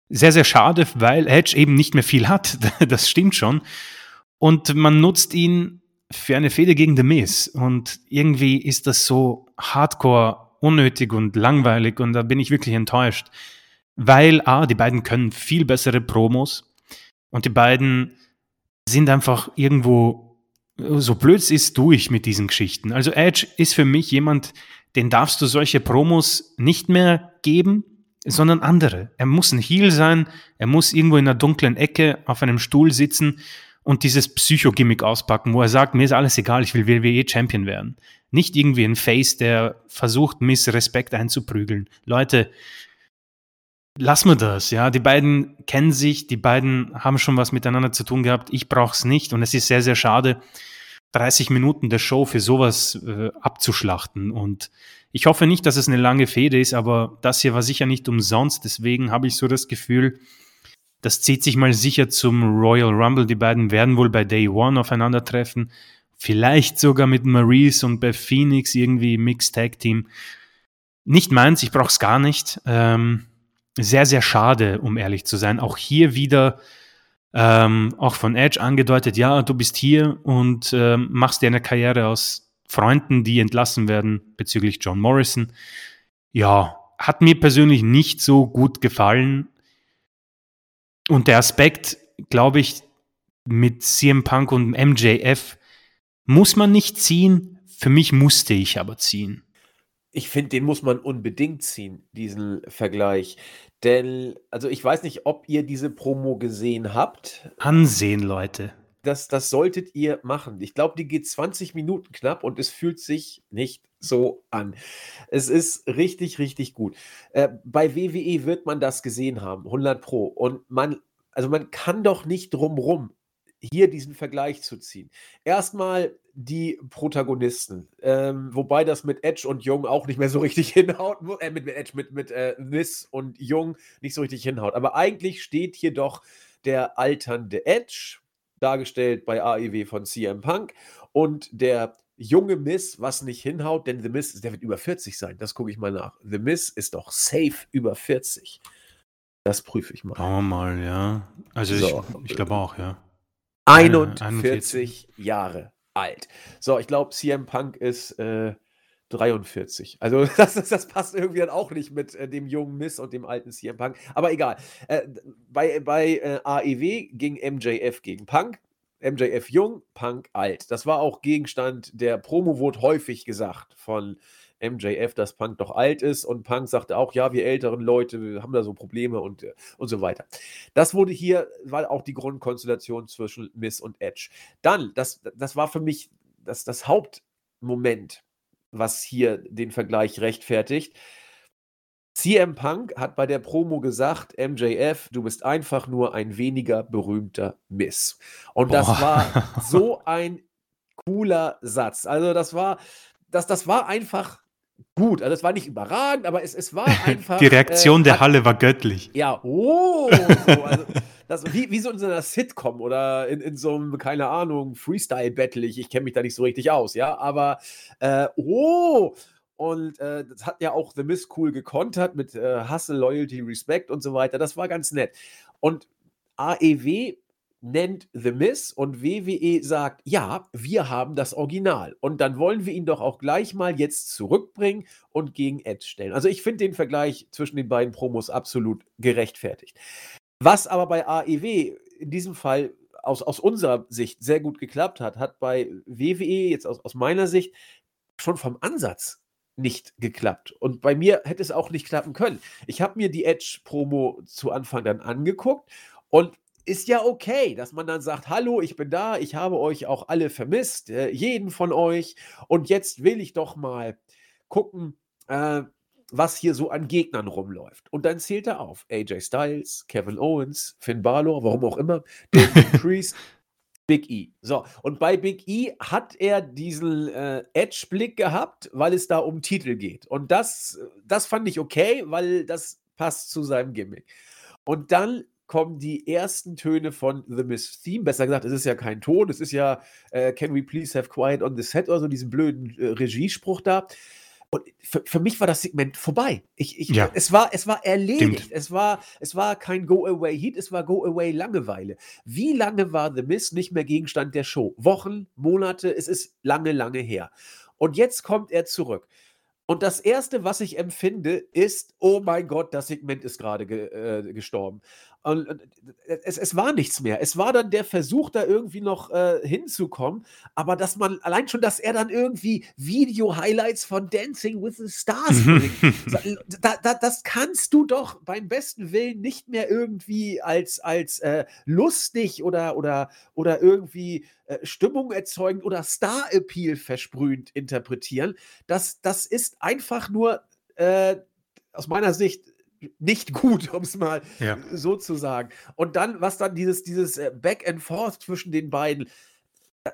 sehr, sehr schade, weil Edge eben nicht mehr viel hat. das stimmt schon. Und man nutzt ihn für eine Fehde gegen The Miz. Und irgendwie ist das so hardcore unnötig und langweilig und da bin ich wirklich enttäuscht. Weil, A, die beiden können viel bessere Promos und die beiden sind einfach irgendwo, so blöd ist, durch mit diesen Geschichten. Also Edge ist für mich jemand, den darfst du solche Promos nicht mehr geben, sondern andere. Er muss ein Heel sein, er muss irgendwo in einer dunklen Ecke auf einem Stuhl sitzen und dieses Psycho-Gimmick auspacken, wo er sagt, mir ist alles egal, ich will WWE Champion werden. Nicht irgendwie ein Face, der versucht, Miss Respekt einzuprügeln. Leute, lass mir das, ja. Die beiden kennen sich, die beiden haben schon was miteinander zu tun gehabt. Ich brauch's nicht und es ist sehr, sehr schade, 30 Minuten der Show für sowas äh, abzuschlachten. Und ich hoffe nicht, dass es eine lange Fehde ist, aber das hier war sicher nicht umsonst. Deswegen habe ich so das Gefühl, das zieht sich mal sicher zum Royal Rumble. Die beiden werden wohl bei Day One aufeinandertreffen. Vielleicht sogar mit Maurice und Beth Phoenix irgendwie Mixed Tag Team. Nicht meins, ich brauche es gar nicht. Ähm, sehr, sehr schade, um ehrlich zu sein. Auch hier wieder, ähm, auch von Edge angedeutet, ja, du bist hier und ähm, machst dir eine Karriere aus Freunden, die entlassen werden bezüglich John Morrison. Ja, hat mir persönlich nicht so gut gefallen. Und der Aspekt, glaube ich, mit CM Punk und MJF muss man nicht ziehen. Für mich musste ich aber ziehen. Ich finde, den muss man unbedingt ziehen, diesen Vergleich. Denn, also ich weiß nicht, ob ihr diese Promo gesehen habt. Ansehen, Leute. Das, das solltet ihr machen. Ich glaube, die geht 20 Minuten knapp und es fühlt sich nicht so an. Es ist richtig, richtig gut. Äh, bei WWE wird man das gesehen haben, 100 Pro. Und man, also man kann doch nicht drumrum hier diesen Vergleich zu ziehen. Erstmal die Protagonisten, ähm, wobei das mit Edge und Jung auch nicht mehr so richtig hinhaut, äh, mit, mit Edge, mit, mit äh, Miss und Jung nicht so richtig hinhaut. Aber eigentlich steht hier doch der alternde Edge, dargestellt bei AEW von CM Punk, und der junge Miss, was nicht hinhaut, denn The Miss, der wird über 40 sein, das gucke ich mal nach. The Miss ist doch safe über 40. Das prüfe ich mal. Schauen wir mal, ja. Also so. ich, ich glaube auch, ja. 41, 41 Jahre alt. So, ich glaube, CM Punk ist äh, 43. Also das, das, passt irgendwie dann auch nicht mit äh, dem jungen Miss und dem alten CM Punk. Aber egal. Äh, bei bei äh, AEW ging MJF gegen Punk. MJF jung, Punk alt. Das war auch Gegenstand der Promo, wurde häufig gesagt von MJF, dass Punk doch alt ist und Punk sagte auch, ja, wir älteren Leute haben da so Probleme und, äh, und so weiter. Das wurde hier, war auch die Grundkonstellation zwischen Miss und Edge. Dann, das, das war für mich das, das Hauptmoment, was hier den Vergleich rechtfertigt. CM Punk hat bei der Promo gesagt, MJF, du bist einfach nur ein weniger berühmter Miss. Und das Boah. war so ein cooler Satz. Also das war, das, das war einfach gut. Also es war nicht überragend, aber es, es war einfach. Die Reaktion äh, der Halle war göttlich. Ja, oh, so, also, das, wie, wie so in so einer Sitcom oder in, in so einem, keine Ahnung, Freestyle-Battle. Ich, ich kenne mich da nicht so richtig aus, ja, aber äh, oh. Und äh, das hat ja auch The Miss cool gekontert mit äh, Hustle, Loyalty, Respect und so weiter. Das war ganz nett. Und AEW nennt The Miss und WWE sagt, ja, wir haben das Original. Und dann wollen wir ihn doch auch gleich mal jetzt zurückbringen und gegen Edge stellen. Also ich finde den Vergleich zwischen den beiden Promos absolut gerechtfertigt. Was aber bei AEW in diesem Fall aus, aus unserer Sicht sehr gut geklappt hat, hat bei WWE jetzt aus, aus meiner Sicht schon vom Ansatz nicht geklappt. Und bei mir hätte es auch nicht klappen können. Ich habe mir die Edge-Promo zu Anfang dann angeguckt und ist ja okay, dass man dann sagt, hallo, ich bin da, ich habe euch auch alle vermisst, äh, jeden von euch. Und jetzt will ich doch mal gucken, äh, was hier so an Gegnern rumläuft. Und dann zählt er auf. AJ Styles, Kevin Owens, Finn Balor, warum auch immer, David Priest, Big E. So, und bei Big E hat er diesen äh, Edge-Blick gehabt, weil es da um Titel geht. Und das, das fand ich okay, weil das passt zu seinem Gimmick. Und dann kommen die ersten Töne von The Miss Theme. Besser gesagt, es ist ja kein Ton, es ist ja äh, Can we please have quiet on the set oder so, diesen blöden äh, Regiespruch da. Und für, für, mich war das Segment vorbei. Ich, ich, ja. es, war, es war erledigt. Es war, es war kein Go-Away-Heat, es war Go-Away-Langeweile. Wie lange war The Miss nicht mehr Gegenstand der Show? Wochen, Monate, es ist lange, lange her. Und jetzt kommt er zurück. Und das Erste, was ich empfinde, ist, oh mein Gott, das Segment ist gerade ge äh, gestorben. Und, und es, es, war nichts mehr. Es war dann der Versuch, da irgendwie noch äh, hinzukommen. Aber dass man, allein schon, dass er dann irgendwie Video-Highlights von Dancing with the Stars bringt, da, da, das kannst du doch beim besten Willen nicht mehr irgendwie als, als äh, lustig oder, oder, oder irgendwie äh, Stimmung erzeugend oder Star-Appeal versprühend interpretieren. Das, das ist einfach nur äh, aus meiner Sicht nicht gut, um es mal ja. so zu sagen. Und dann, was dann dieses, dieses äh, Back and Forth zwischen den beiden,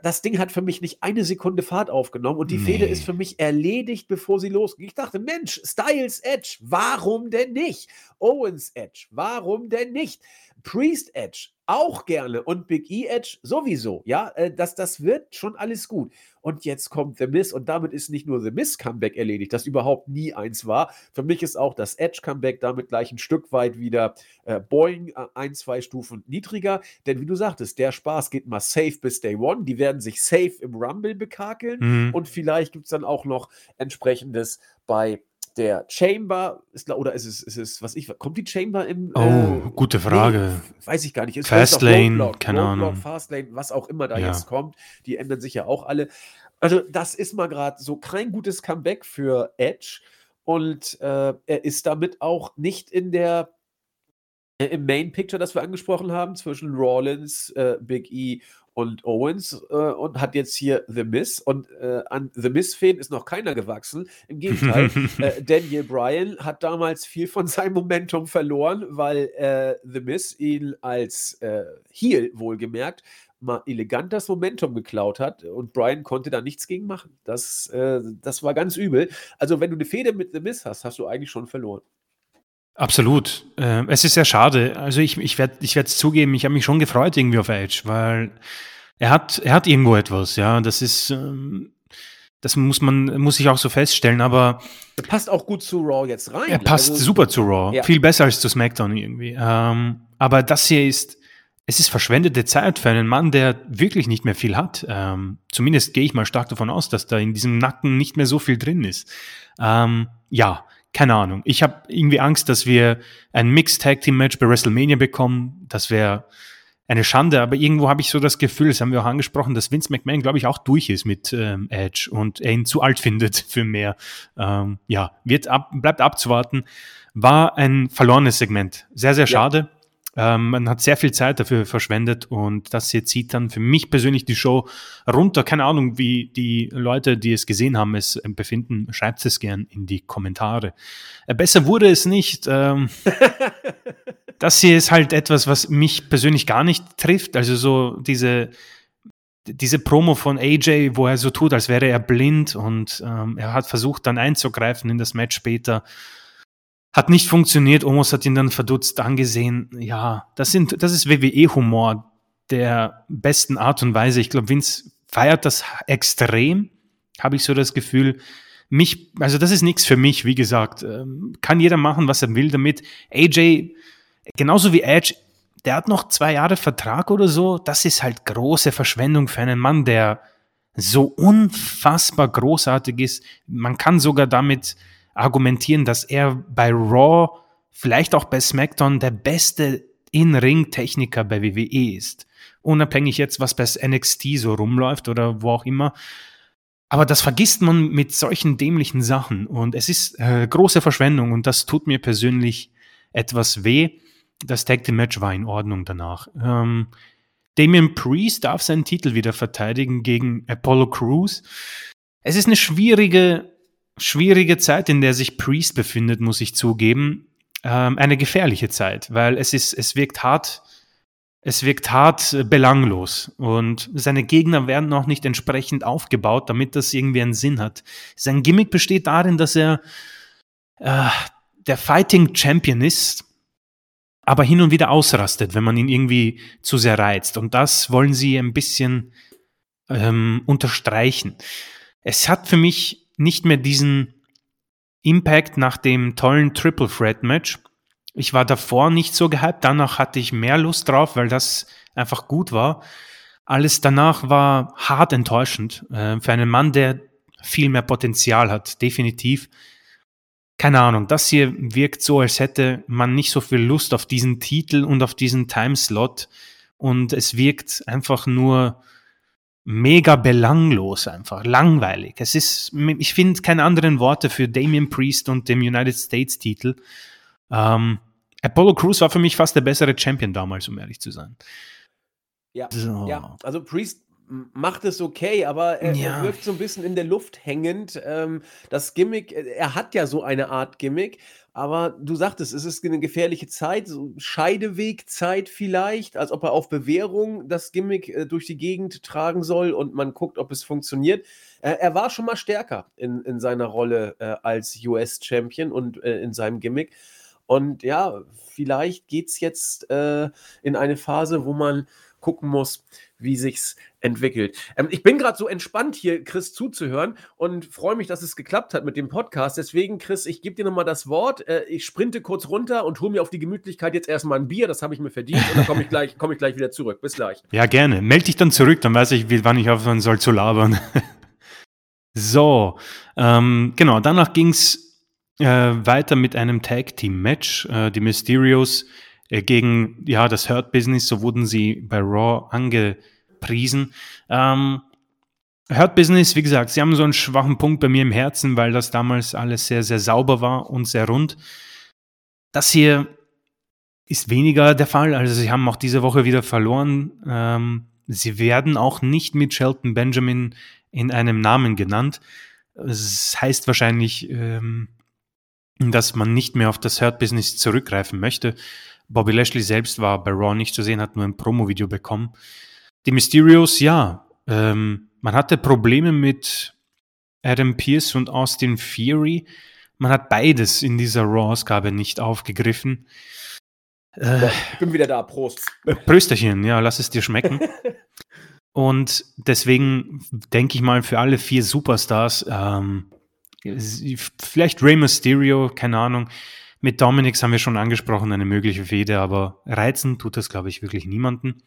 das Ding hat für mich nicht eine Sekunde Fahrt aufgenommen und die nee. Fehde ist für mich erledigt, bevor sie losging. Ich dachte, Mensch, Styles Edge, warum denn nicht? Owens Edge, warum denn nicht? Priest Edge, auch gerne und Big E Edge sowieso. Ja, äh, das, das wird schon alles gut. Und jetzt kommt The Miss und damit ist nicht nur The Miss Comeback erledigt, das überhaupt nie eins war. Für mich ist auch das Edge Comeback damit gleich ein Stück weit wieder äh, Boeing äh, ein, zwei Stufen niedriger. Denn wie du sagtest, der Spaß geht mal safe bis Day One. Die werden sich safe im Rumble bekakeln mhm. und vielleicht gibt es dann auch noch entsprechendes bei der Chamber ist, oder ist es, ist es, was ich, kommt die Chamber im. Oh, äh, gute Frage. Nee, weiß ich gar nicht. Ist Fastlane, Roadblock, keine Roadblock, Ahnung. Fastlane, was auch immer da ja. jetzt kommt. Die ändern sich ja auch alle. Also, das ist mal gerade so kein gutes Comeback für Edge. Und äh, er ist damit auch nicht in der äh, im Main Picture, das wir angesprochen haben, zwischen Rollins, äh, Big E und Owens äh, und hat jetzt hier The Miss. Und äh, an The Miss-Fan ist noch keiner gewachsen. Im Gegenteil, äh, Daniel Bryan hat damals viel von seinem Momentum verloren, weil äh, The Miss ihn als äh, Heel wohlgemerkt mal elegant das Momentum geklaut hat und Bryan konnte da nichts gegen machen. Das, äh, das war ganz übel. Also, wenn du eine Fehde mit The Miss hast, hast du eigentlich schon verloren. Absolut. Äh, es ist sehr schade. Also ich, ich werde ich es zugeben, ich habe mich schon gefreut irgendwie auf Edge, weil er hat, er hat irgendwo etwas, ja. Das ist, ähm, das muss man, muss ich auch so feststellen, aber. Er passt auch gut zu Raw jetzt rein. Er passt also, super zu Raw. Ja. Viel besser als zu SmackDown irgendwie. Ähm, aber das hier ist, es ist verschwendete Zeit für einen Mann, der wirklich nicht mehr viel hat. Ähm, zumindest gehe ich mal stark davon aus, dass da in diesem Nacken nicht mehr so viel drin ist. Ähm, ja, keine Ahnung. Ich habe irgendwie Angst, dass wir ein Mixed Tag Team Match bei WrestleMania bekommen. Das wäre eine Schande, aber irgendwo habe ich so das Gefühl, das haben wir auch angesprochen, dass Vince McMahon, glaube ich, auch durch ist mit ähm, Edge und er ihn zu alt findet für mehr. Ähm, ja, wird ab, bleibt abzuwarten. War ein verlorenes Segment. Sehr, sehr schade. Ja. Ähm, man hat sehr viel Zeit dafür verschwendet und das hier zieht dann für mich persönlich die Show runter. Keine Ahnung, wie die Leute, die es gesehen haben, es befinden. Schreibt es gern in die Kommentare. Äh, besser wurde es nicht. Ähm, das hier ist halt etwas, was mich persönlich gar nicht trifft. Also so diese diese Promo von AJ, wo er so tut, als wäre er blind und ähm, er hat versucht dann einzugreifen in das Match später. Hat nicht funktioniert. Omos hat ihn dann verdutzt angesehen. Ja, das sind, das ist WWE-Humor der besten Art und Weise. Ich glaube, Vince feiert das extrem, habe ich so das Gefühl. Mich, also das ist nichts für mich, wie gesagt. Ähm, kann jeder machen, was er will damit. AJ, genauso wie Edge, der hat noch zwei Jahre Vertrag oder so. Das ist halt große Verschwendung für einen Mann, der so unfassbar großartig ist. Man kann sogar damit argumentieren, dass er bei Raw, vielleicht auch bei SmackDown, der beste In-Ring-Techniker bei WWE ist. Unabhängig jetzt, was bei NXT so rumläuft oder wo auch immer. Aber das vergisst man mit solchen dämlichen Sachen und es ist äh, große Verschwendung und das tut mir persönlich etwas weh. Das Tag Team Match war in Ordnung danach. Ähm, Damian Priest darf seinen Titel wieder verteidigen gegen Apollo Crews. Es ist eine schwierige, schwierige Zeit, in der sich Priest befindet, muss ich zugeben. Ähm, eine gefährliche Zeit, weil es ist, es wirkt hart, es wirkt hart äh, belanglos und seine Gegner werden auch nicht entsprechend aufgebaut, damit das irgendwie einen Sinn hat. Sein Gimmick besteht darin, dass er äh, der Fighting Champion ist, aber hin und wieder ausrastet, wenn man ihn irgendwie zu sehr reizt. Und das wollen sie ein bisschen ähm, unterstreichen. Es hat für mich nicht mehr diesen Impact nach dem tollen Triple Threat Match, ich war davor nicht so gehypt, danach hatte ich mehr Lust drauf, weil das einfach gut war. Alles danach war hart enttäuschend äh, für einen Mann, der viel mehr Potenzial hat, definitiv. Keine Ahnung, das hier wirkt so, als hätte man nicht so viel Lust auf diesen Titel und auf diesen Timeslot und es wirkt einfach nur mega belanglos einfach, langweilig. Es ist, ich finde keine anderen Worte für Damien Priest und dem United States Titel. Ähm, Apollo Crews war für mich fast der bessere Champion damals, um ehrlich zu sein. Ja, so. ja. also Priest macht es okay, aber er, ja. er, wirkt so ein bisschen in der Luft hängend. Ähm, das Gimmick, äh, er hat ja so eine Art Gimmick, aber du sagtest, es ist eine gefährliche Zeit, so Scheidewegzeit vielleicht, als ob er auf Bewährung das Gimmick äh, durch die Gegend tragen soll und man guckt, ob es funktioniert. Äh, er war schon mal stärker in, in seiner Rolle äh, als US-Champion und äh, in seinem Gimmick. Und ja, vielleicht geht es jetzt äh, in eine Phase, wo man gucken muss, wie sich's entwickelt. Ähm, ich bin gerade so entspannt hier, Chris, zuzuhören und freue mich, dass es geklappt hat mit dem Podcast. Deswegen, Chris, ich gebe dir nochmal das Wort. Äh, ich sprinte kurz runter und hole mir auf die Gemütlichkeit jetzt erstmal ein Bier. Das habe ich mir verdient und dann komme ich, gleich, komm ich gleich wieder zurück. Bis gleich. Ja, gerne. Melde dich dann zurück, dann weiß ich, wann ich aufhören soll zu labern. so, ähm, genau. Danach ging es äh, weiter mit einem Tag-Team-Match. Äh, die Mysterios gegen ja, das Hurt Business, so wurden sie bei Raw angepriesen. Ähm, Hurt Business, wie gesagt, sie haben so einen schwachen Punkt bei mir im Herzen, weil das damals alles sehr, sehr sauber war und sehr rund. Das hier ist weniger der Fall. Also sie haben auch diese Woche wieder verloren. Ähm, sie werden auch nicht mit Shelton Benjamin in einem Namen genannt. Das heißt wahrscheinlich, ähm, dass man nicht mehr auf das Hurt-Business zurückgreifen möchte. Bobby Lashley selbst war bei Raw nicht zu sehen, hat nur ein Promo-Video bekommen. Die Mysterios, ja, ähm, man hatte Probleme mit Adam Pierce und Austin Fury. Man hat beides in dieser Raw-Ausgabe nicht aufgegriffen. Äh, ich bin wieder da, Prost. Prösterchen, ja, lass es dir schmecken. und deswegen denke ich mal für alle vier Superstars, ähm, Vielleicht Rey Mysterio, keine Ahnung. Mit Dominik haben wir schon angesprochen, eine mögliche Fehde, aber reizen tut das, glaube ich, wirklich niemanden.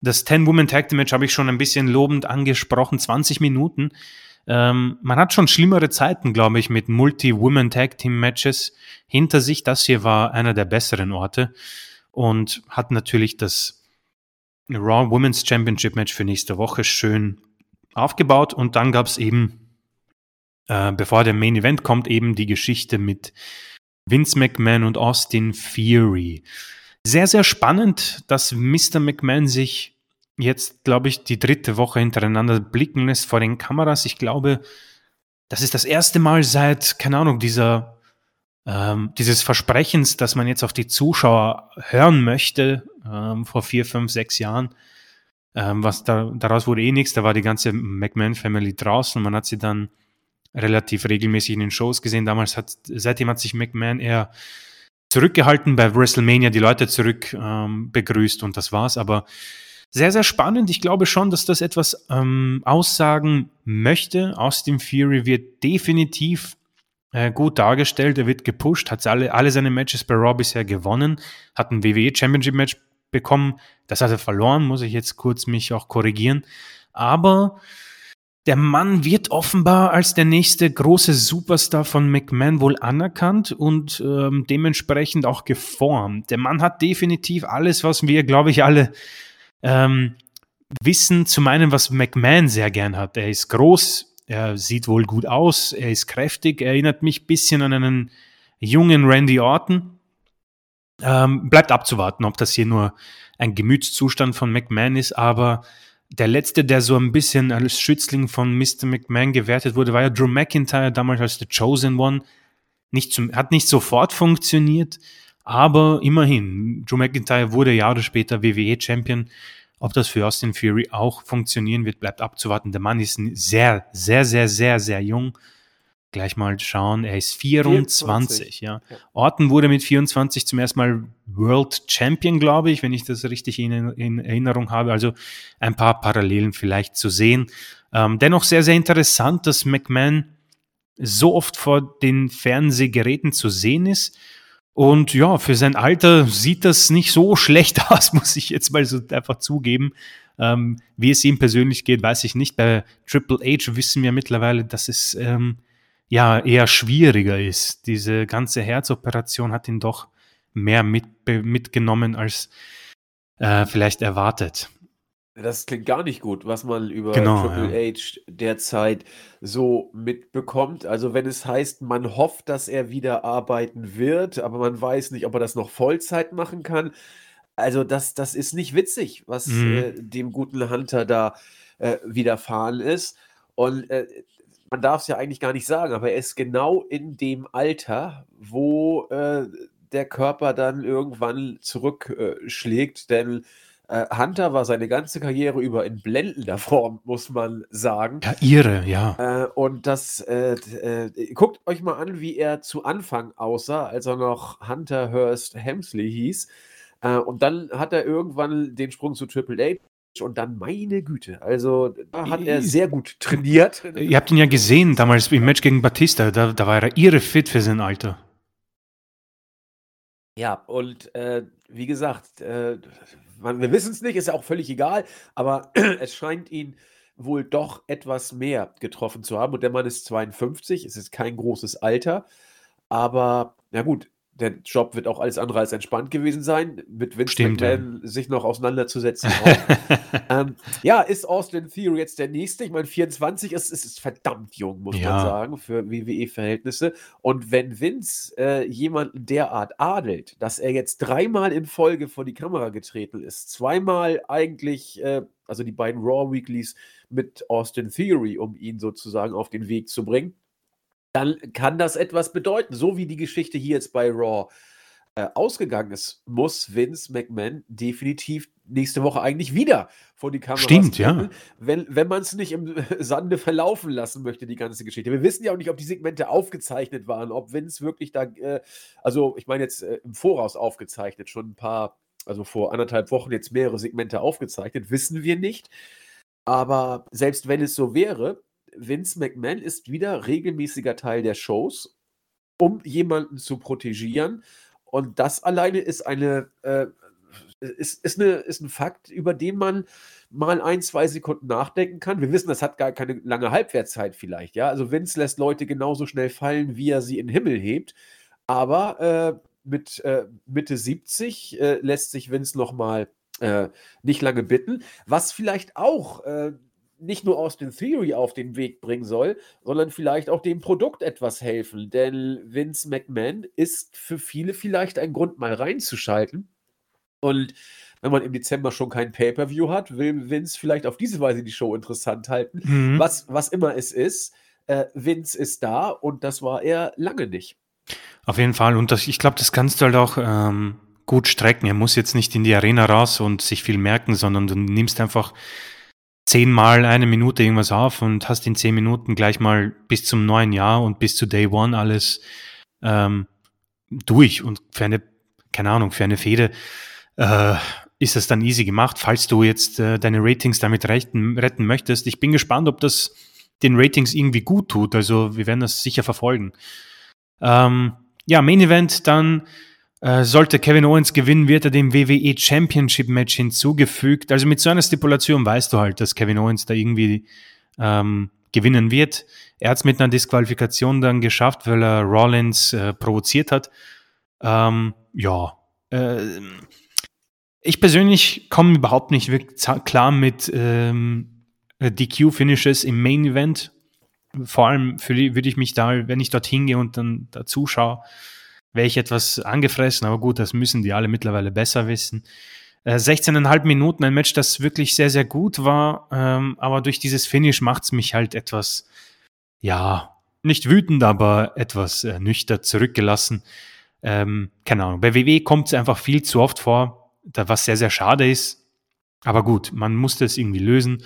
Das 10-Woman-Tag-Match habe ich schon ein bisschen lobend angesprochen, 20 Minuten. Ähm, man hat schon schlimmere Zeiten, glaube ich, mit Multi-Women-Tag-Team-Matches hinter sich. Das hier war einer der besseren Orte und hat natürlich das Raw Women's Championship Match für nächste Woche schön aufgebaut und dann gab es eben äh, bevor der Main Event kommt, eben die Geschichte mit Vince McMahon und Austin Fury. Sehr, sehr spannend, dass Mr. McMahon sich jetzt, glaube ich, die dritte Woche hintereinander blicken lässt vor den Kameras. Ich glaube, das ist das erste Mal seit, keine Ahnung, dieser, ähm, dieses Versprechens, dass man jetzt auf die Zuschauer hören möchte, ähm, vor vier, fünf, sechs Jahren. Ähm, was da, daraus wurde eh nichts, da war die ganze McMahon-Family draußen. Man hat sie dann relativ regelmäßig in den Shows gesehen. Damals hat, seitdem hat sich McMahon eher zurückgehalten, bei WrestleMania die Leute zurück ähm, begrüßt und das war's. Aber sehr, sehr spannend. Ich glaube schon, dass das etwas ähm, aussagen möchte. Austin Fury wird definitiv äh, gut dargestellt. Er wird gepusht, hat alle, alle seine Matches bei Raw bisher gewonnen, hat ein WWE Championship Match bekommen. Das hat er verloren, muss ich jetzt kurz mich auch korrigieren. Aber der Mann wird offenbar als der nächste große Superstar von McMahon wohl anerkannt und ähm, dementsprechend auch geformt. Der Mann hat definitiv alles, was wir, glaube ich, alle ähm, wissen, zu meinen, was McMahon sehr gern hat. Er ist groß, Er sieht wohl gut aus, er ist kräftig, er erinnert mich ein bisschen an einen jungen Randy Orton. Ähm, bleibt abzuwarten, ob das hier nur ein Gemütszustand von McMahon ist, aber der letzte, der so ein bisschen als Schützling von Mr. McMahon gewertet wurde, war ja Drew McIntyre, damals als The Chosen One. Nicht zum, hat nicht sofort funktioniert, aber immerhin, Drew McIntyre wurde Jahre später WWE-Champion. Ob das für Austin Fury auch funktionieren wird, bleibt abzuwarten. Der Mann ist sehr, sehr, sehr, sehr, sehr jung gleich mal schauen. Er ist 24, 24. Ja. ja. Orton wurde mit 24 zum ersten Mal World Champion, glaube ich, wenn ich das richtig in, in Erinnerung habe. Also ein paar Parallelen vielleicht zu sehen. Ähm, dennoch sehr, sehr interessant, dass McMahon so oft vor den Fernsehgeräten zu sehen ist. Und ja, für sein Alter sieht das nicht so schlecht aus, muss ich jetzt mal so einfach zugeben. Ähm, wie es ihm persönlich geht, weiß ich nicht. Bei Triple H wissen wir mittlerweile, dass es ähm, ja eher schwieriger ist. Diese ganze Herzoperation hat ihn doch mehr mit, mitgenommen als äh, vielleicht erwartet. Das klingt gar nicht gut, was man über genau, Triple ja. H derzeit so mitbekommt. Also wenn es heißt, man hofft, dass er wieder arbeiten wird, aber man weiß nicht, ob er das noch Vollzeit machen kann. Also das, das ist nicht witzig, was mhm. äh, dem guten Hunter da äh, widerfahren ist. Und äh, man darf es ja eigentlich gar nicht sagen, aber er ist genau in dem Alter, wo äh, der Körper dann irgendwann zurückschlägt, äh, denn äh, Hunter war seine ganze Karriere über in blendender Form, muss man sagen. Ja, ihre, ja. Äh, und das, äh, äh, guckt euch mal an, wie er zu Anfang aussah, als er noch Hunter Hurst Hemsley hieß. und dann hat er irgendwann den Sprung zu Triple und dann, meine Güte, also da hat er sehr gut trainiert. Ihr habt ihn ja gesehen damals im Match gegen Batista, da, da war er irre fit für sein Alter. Ja, und äh, wie gesagt, äh, man, wir wissen es nicht, ist ja auch völlig egal, aber es scheint ihn wohl doch etwas mehr getroffen zu haben. Und der Mann ist 52, es ist kein großes Alter, aber na gut, der Job wird auch alles andere als entspannt gewesen sein, mit Vince Stimmt, McMahon ja. sich noch auseinanderzusetzen. ähm, ja, ist Austin Theory jetzt der nächste? Ich meine, 24 ist, ist, ist verdammt jung, muss ja. man sagen, für WWE-Verhältnisse. Und wenn Vince äh, jemanden derart adelt, dass er jetzt dreimal in Folge vor die Kamera getreten ist, zweimal eigentlich, äh, also die beiden Raw Weeklies mit Austin Theory, um ihn sozusagen auf den Weg zu bringen, dann kann das etwas bedeuten. So wie die Geschichte hier jetzt bei Raw äh, ausgegangen ist, muss Vince McMahon definitiv nächste Woche eigentlich wieder vor die Kamera Stimmt, ja. Wenn, wenn man es nicht im Sande verlaufen lassen möchte, die ganze Geschichte. Wir wissen ja auch nicht, ob die Segmente aufgezeichnet waren, ob Vince wirklich da, äh, also ich meine jetzt äh, im Voraus aufgezeichnet, schon ein paar, also vor anderthalb Wochen jetzt mehrere Segmente aufgezeichnet, wissen wir nicht. Aber selbst wenn es so wäre, Vince McMahon ist wieder regelmäßiger Teil der Shows, um jemanden zu protegieren. Und das alleine ist eine, äh, ist, ist, eine, ist ein Fakt, über den man mal ein, zwei Sekunden nachdenken kann. Wir wissen, das hat gar keine lange Halbwertszeit vielleicht, ja. Also Vince lässt Leute genauso schnell fallen, wie er sie in den Himmel hebt. Aber äh, mit äh, Mitte 70 äh, lässt sich Vince noch mal äh, nicht lange bitten. Was vielleicht auch äh, nicht nur Austin Theory auf den Weg bringen soll, sondern vielleicht auch dem Produkt etwas helfen. Denn Vince McMahon ist für viele vielleicht ein Grund, mal reinzuschalten. Und wenn man im Dezember schon kein Pay-Per-View hat, will Vince vielleicht auf diese Weise die Show interessant halten. Mhm. Was, was immer es ist, äh, Vince ist da und das war er lange nicht. Auf jeden Fall. Und das, ich glaube, das kannst du halt auch ähm, gut strecken. Er muss jetzt nicht in die Arena raus und sich viel merken, sondern du nimmst einfach zehnmal eine Minute irgendwas auf und hast in zehn Minuten gleich mal bis zum neuen Jahr und bis zu Day One alles ähm, durch. Und für eine, keine Ahnung, für eine Fehde äh, ist das dann easy gemacht, falls du jetzt äh, deine Ratings damit retten, retten möchtest. Ich bin gespannt, ob das den Ratings irgendwie gut tut. Also wir werden das sicher verfolgen. Ähm, ja, Main Event dann sollte Kevin Owens gewinnen, wird er dem WWE Championship Match hinzugefügt. Also mit so einer Stipulation weißt du halt, dass Kevin Owens da irgendwie ähm, gewinnen wird. Er hat es mit einer Disqualifikation dann geschafft, weil er Rollins äh, provoziert hat. Ähm, ja. Äh, ich persönlich komme überhaupt nicht wirklich klar mit ähm, DQ-Finishes im Main Event. vor allem würde ich mich da, wenn ich dorthin gehe und dann da zuschaue, wäre ich etwas angefressen, aber gut, das müssen die alle mittlerweile besser wissen. Äh, 16,5 Minuten, ein Match, das wirklich sehr, sehr gut war, ähm, aber durch dieses Finish macht es mich halt etwas, ja, nicht wütend, aber etwas äh, nüchtern zurückgelassen. Ähm, keine Ahnung, bei WWE kommt es einfach viel zu oft vor, da, was sehr, sehr schade ist. Aber gut, man musste es irgendwie lösen.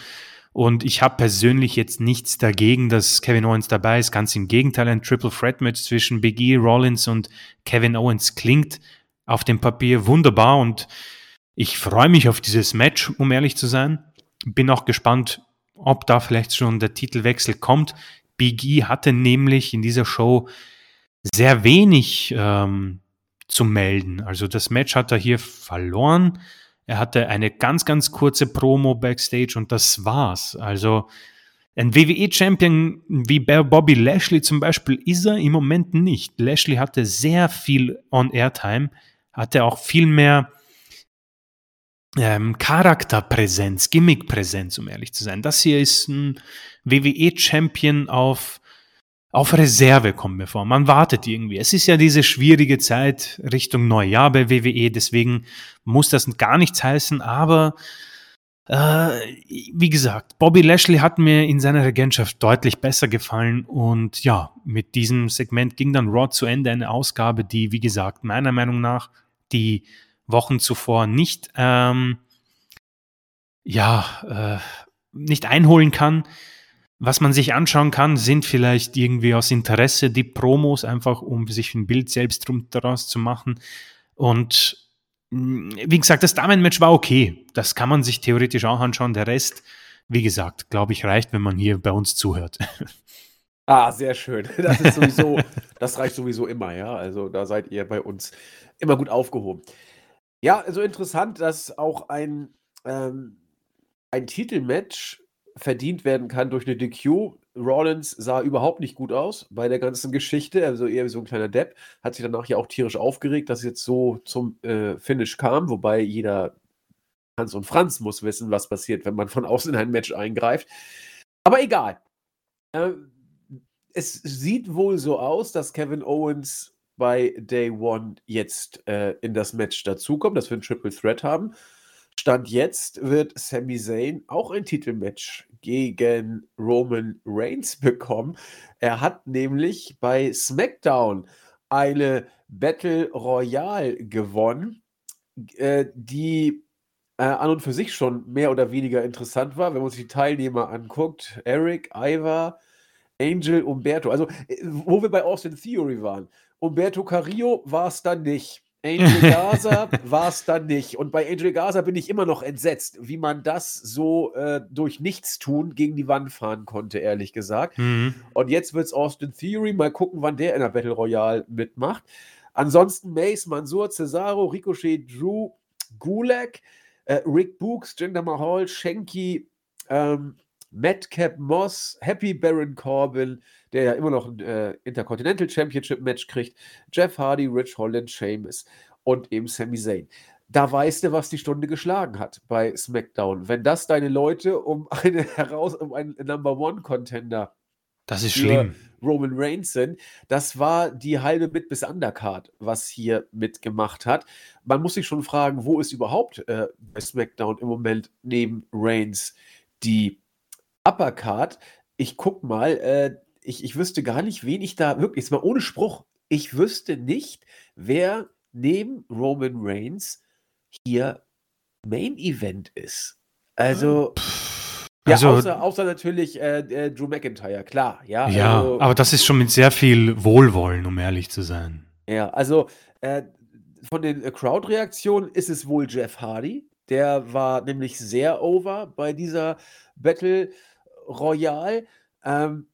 Und ich habe persönlich jetzt nichts dagegen, dass Kevin Owens dabei ist. Ganz im Gegenteil, ein Triple Threat Match zwischen Big E, Rollins und Kevin Owens klingt auf dem Papier wunderbar und ich freue mich auf dieses Match, um ehrlich zu sein. Bin auch gespannt, ob da vielleicht schon der Titelwechsel kommt. Big E hatte nämlich in dieser Show sehr wenig ähm, zu melden. Also das Match hat er hier verloren. Er hatte eine ganz, ganz kurze Promo backstage und das war's. Also ein WWE-Champion wie Bobby Lashley zum Beispiel ist er im Moment nicht. Lashley hatte sehr viel On-Air-Time, hatte auch viel mehr ähm, Charakterpräsenz, Gimmickpräsenz, um ehrlich zu sein. Das hier ist ein WWE-Champion auf auf Reserve kommen wir vor. Man wartet irgendwie. Es ist ja diese schwierige Zeit Richtung Neujahr bei WWE, deswegen muss das gar nichts heißen, aber äh, wie gesagt, Bobby Lashley hat mir in seiner Regentschaft deutlich besser gefallen und ja, mit diesem Segment ging dann Raw zu Ende, eine Ausgabe, die, wie gesagt, meiner Meinung nach die Wochen zuvor nicht, ähm, ja, äh, nicht einholen kann. Was man sich anschauen kann, sind vielleicht irgendwie aus Interesse die Promos, einfach um sich ein Bild selbst daraus zu machen. Und mm, wie gesagt, das Damenmatch war okay. Das kann man sich theoretisch auch anschauen. Der Rest, wie gesagt, glaube ich, reicht, wenn man hier bei uns zuhört. Ah, sehr schön. Das ist sowieso, das reicht sowieso immer, ja. Also da seid ihr bei uns immer gut aufgehoben. Ja, also interessant, dass auch ein, ähm, ein Titelmatch verdient werden kann durch eine DQ. Rollins sah überhaupt nicht gut aus bei der ganzen Geschichte, also eher wie so ein kleiner Depp. Hat sich danach ja auch tierisch aufgeregt, dass es jetzt so zum äh, Finish kam, wobei jeder Hans und Franz muss wissen, was passiert, wenn man von außen in ein Match eingreift. Aber egal. Äh, es sieht wohl so aus, dass Kevin Owens bei Day One jetzt äh, in das Match dazukommt, dass wir ein Triple Threat haben. Stand jetzt wird Sami Zayn auch ein Titelmatch gegen Roman Reigns bekommen. Er hat nämlich bei SmackDown eine Battle Royale gewonnen, äh, die äh, an und für sich schon mehr oder weniger interessant war, wenn man sich die Teilnehmer anguckt. Eric, Ivar, Angel, Umberto. Also, äh, wo wir bei Austin Theory waren. Umberto Carrillo war es dann nicht. Angel Gaza war es dann nicht. Und bei Angel Gaza bin ich immer noch entsetzt, wie man das so äh, durch Nichtstun gegen die Wand fahren konnte, ehrlich gesagt. Mhm. Und jetzt wird es Austin Theory. Mal gucken, wann der in der Battle Royale mitmacht. Ansonsten Mace, Mansur, Cesaro, Ricochet, Drew, Gulag, äh, Rick Books, Jinder Mahal, Shanky, ähm, Madcap Moss, Happy Baron Corbin, der ja immer noch ein äh, Intercontinental Championship Match kriegt, Jeff Hardy, Rich Holland, Sheamus und eben Sami Zayn. Da weißt du, was die Stunde geschlagen hat bei SmackDown. Wenn das deine Leute um eine heraus, um einen Number One Contender das ist schlimm. Roman Reigns sind. Das war die halbe Bit bis Undercard, was hier mitgemacht hat. Man muss sich schon fragen, wo ist überhaupt äh, bei SmackDown im Moment neben Reigns die Uppercard. Ich guck mal, äh, ich, ich wüsste gar nicht, wen ich da wirklich, jetzt mal ohne Spruch, ich wüsste nicht, wer neben Roman Reigns hier Main Event ist. Also. Ja, also, außer, außer natürlich äh, äh, Drew McIntyre, klar, ja. Ja, also, aber das ist schon mit sehr viel Wohlwollen, um ehrlich zu sein. Ja, also äh, von den äh, Crowd-Reaktionen ist es wohl Jeff Hardy. Der war nämlich sehr over bei dieser Battle Royale. Ähm,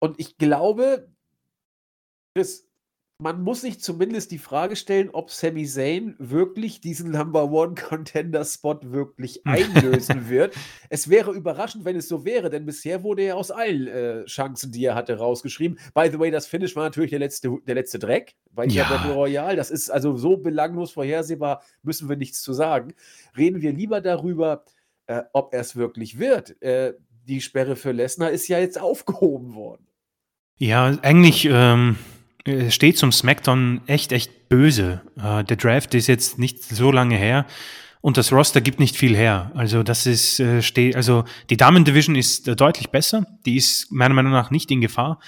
und ich glaube, Chris, man muss sich zumindest die Frage stellen, ob Sami Zayn wirklich diesen Number One Contender Spot wirklich einlösen wird. Es wäre überraschend, wenn es so wäre, denn bisher wurde er aus allen äh, Chancen, die er hatte, rausgeschrieben. By the way, das Finish war natürlich der letzte, der letzte Dreck bei ja. Battle Royale. Das ist also so belanglos vorhersehbar, müssen wir nichts zu sagen. Reden wir lieber darüber, äh, ob er es wirklich wird. Äh, die Sperre für Lesnar ist ja jetzt aufgehoben worden. Ja, eigentlich ähm, steht zum SmackDown echt, echt böse. Äh, der Draft ist jetzt nicht so lange her und das Roster gibt nicht viel her. Also das ist äh, steht, also die Damen Division ist äh, deutlich besser. Die ist meiner Meinung nach nicht in Gefahr.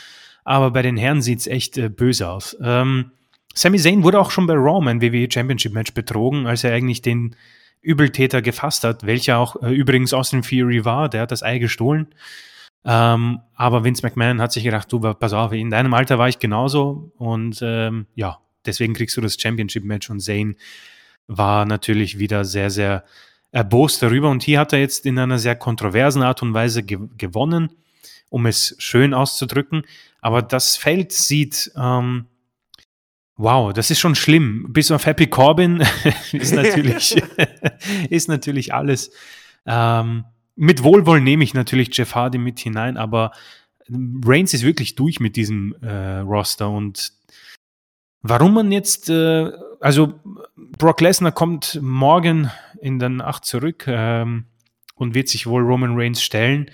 Aber bei den Herren sieht's echt äh, böse aus. Ähm, Sami Zayn wurde auch schon bei Raw ein WWE Championship Match betrogen, als er eigentlich den Übeltäter gefasst hat, welcher auch äh, übrigens Austin Fury war. Der hat das Ei gestohlen. Ähm, aber Vince McMahon hat sich gedacht, du, pass auf, in deinem Alter war ich genauso und ähm, ja, deswegen kriegst du das Championship-Match und Zane war natürlich wieder sehr, sehr erbost darüber und hier hat er jetzt in einer sehr kontroversen Art und Weise ge gewonnen, um es schön auszudrücken, aber das Feld sieht, ähm, wow, das ist schon schlimm, bis auf Happy Corbin ist natürlich, ist natürlich alles ähm, mit Wohlwollen nehme ich natürlich Jeff Hardy mit hinein, aber Reigns ist wirklich durch mit diesem äh, Roster und warum man jetzt, äh, also Brock Lesnar kommt morgen in der Nacht zurück ähm, und wird sich wohl Roman Reigns stellen.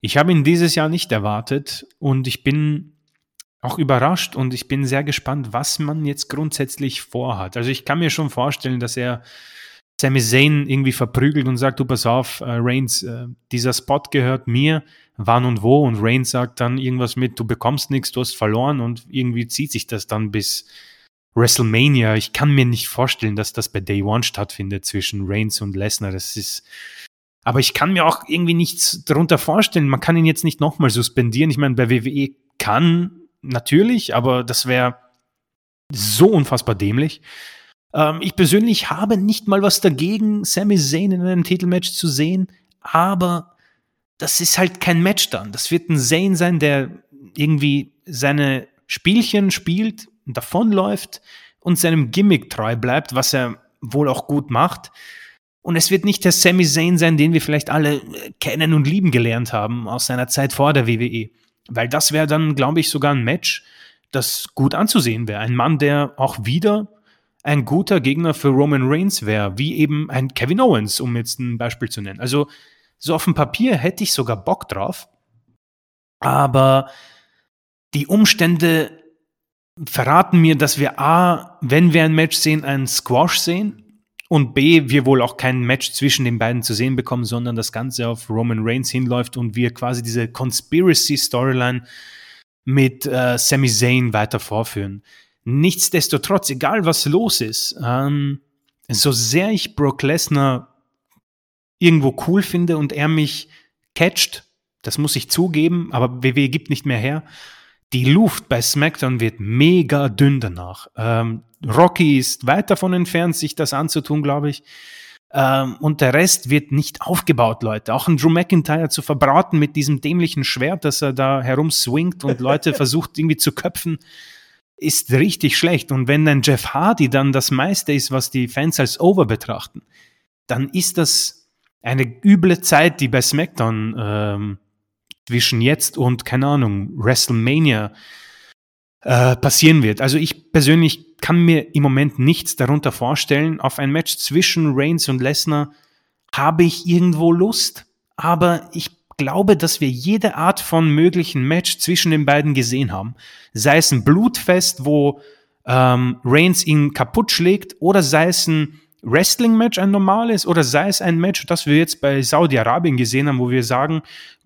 Ich habe ihn dieses Jahr nicht erwartet und ich bin auch überrascht und ich bin sehr gespannt, was man jetzt grundsätzlich vorhat. Also ich kann mir schon vorstellen, dass er Sami Zayn irgendwie verprügelt und sagt, du pass auf, äh, Reigns, äh, dieser Spot gehört mir, wann und wo und Reigns sagt dann irgendwas mit, du bekommst nichts, du hast verloren und irgendwie zieht sich das dann bis WrestleMania. Ich kann mir nicht vorstellen, dass das bei Day One stattfindet zwischen Reigns und Lesnar. Das ist, aber ich kann mir auch irgendwie nichts darunter vorstellen. Man kann ihn jetzt nicht nochmal suspendieren. Ich meine, bei WWE kann natürlich, aber das wäre so unfassbar dämlich. Ähm, ich persönlich habe nicht mal was dagegen, Sami Zayn in einem Titelmatch zu sehen, aber das ist halt kein Match dann. Das wird ein Zayn sein, der irgendwie seine Spielchen spielt, davonläuft und seinem Gimmick treu bleibt, was er wohl auch gut macht. Und es wird nicht der Sami Zayn sein, den wir vielleicht alle äh, kennen und lieben gelernt haben aus seiner Zeit vor der WWE. Weil das wäre dann, glaube ich, sogar ein Match, das gut anzusehen wäre. Ein Mann, der auch wieder ein guter Gegner für Roman Reigns wäre, wie eben ein Kevin Owens, um jetzt ein Beispiel zu nennen. Also so auf dem Papier hätte ich sogar Bock drauf, aber die Umstände verraten mir, dass wir A, wenn wir ein Match sehen, einen Squash sehen und B, wir wohl auch kein Match zwischen den beiden zu sehen bekommen, sondern das Ganze auf Roman Reigns hinläuft und wir quasi diese Conspiracy-Storyline mit äh, Sami Zayn weiter vorführen. Nichtsdestotrotz, egal was los ist, ähm, so sehr ich Brock Lesnar irgendwo cool finde und er mich catcht, das muss ich zugeben, aber WWE gibt nicht mehr her. Die Luft bei SmackDown wird mega dünn danach. Ähm, Rocky ist weit davon entfernt, sich das anzutun, glaube ich. Ähm, und der Rest wird nicht aufgebaut, Leute. Auch ein Drew McIntyre zu verbraten mit diesem dämlichen Schwert, das er da herumswingt und Leute versucht irgendwie zu köpfen ist richtig schlecht. Und wenn ein Jeff Hardy dann das meiste ist, was die Fans als Over betrachten, dann ist das eine üble Zeit, die bei SmackDown ähm, zwischen jetzt und, keine Ahnung, WrestleMania äh, passieren wird. Also ich persönlich kann mir im Moment nichts darunter vorstellen. Auf ein Match zwischen Reigns und Lesnar habe ich irgendwo Lust, aber ich glaube, dass wir jede Art von möglichen Match zwischen den beiden gesehen haben. Sei es ein Blutfest, wo ähm, Reigns ihn kaputt schlägt, oder sei es ein Wrestling-Match, ein normales, oder sei es ein Match, das wir jetzt bei Saudi-Arabien gesehen haben, wo wir sagen,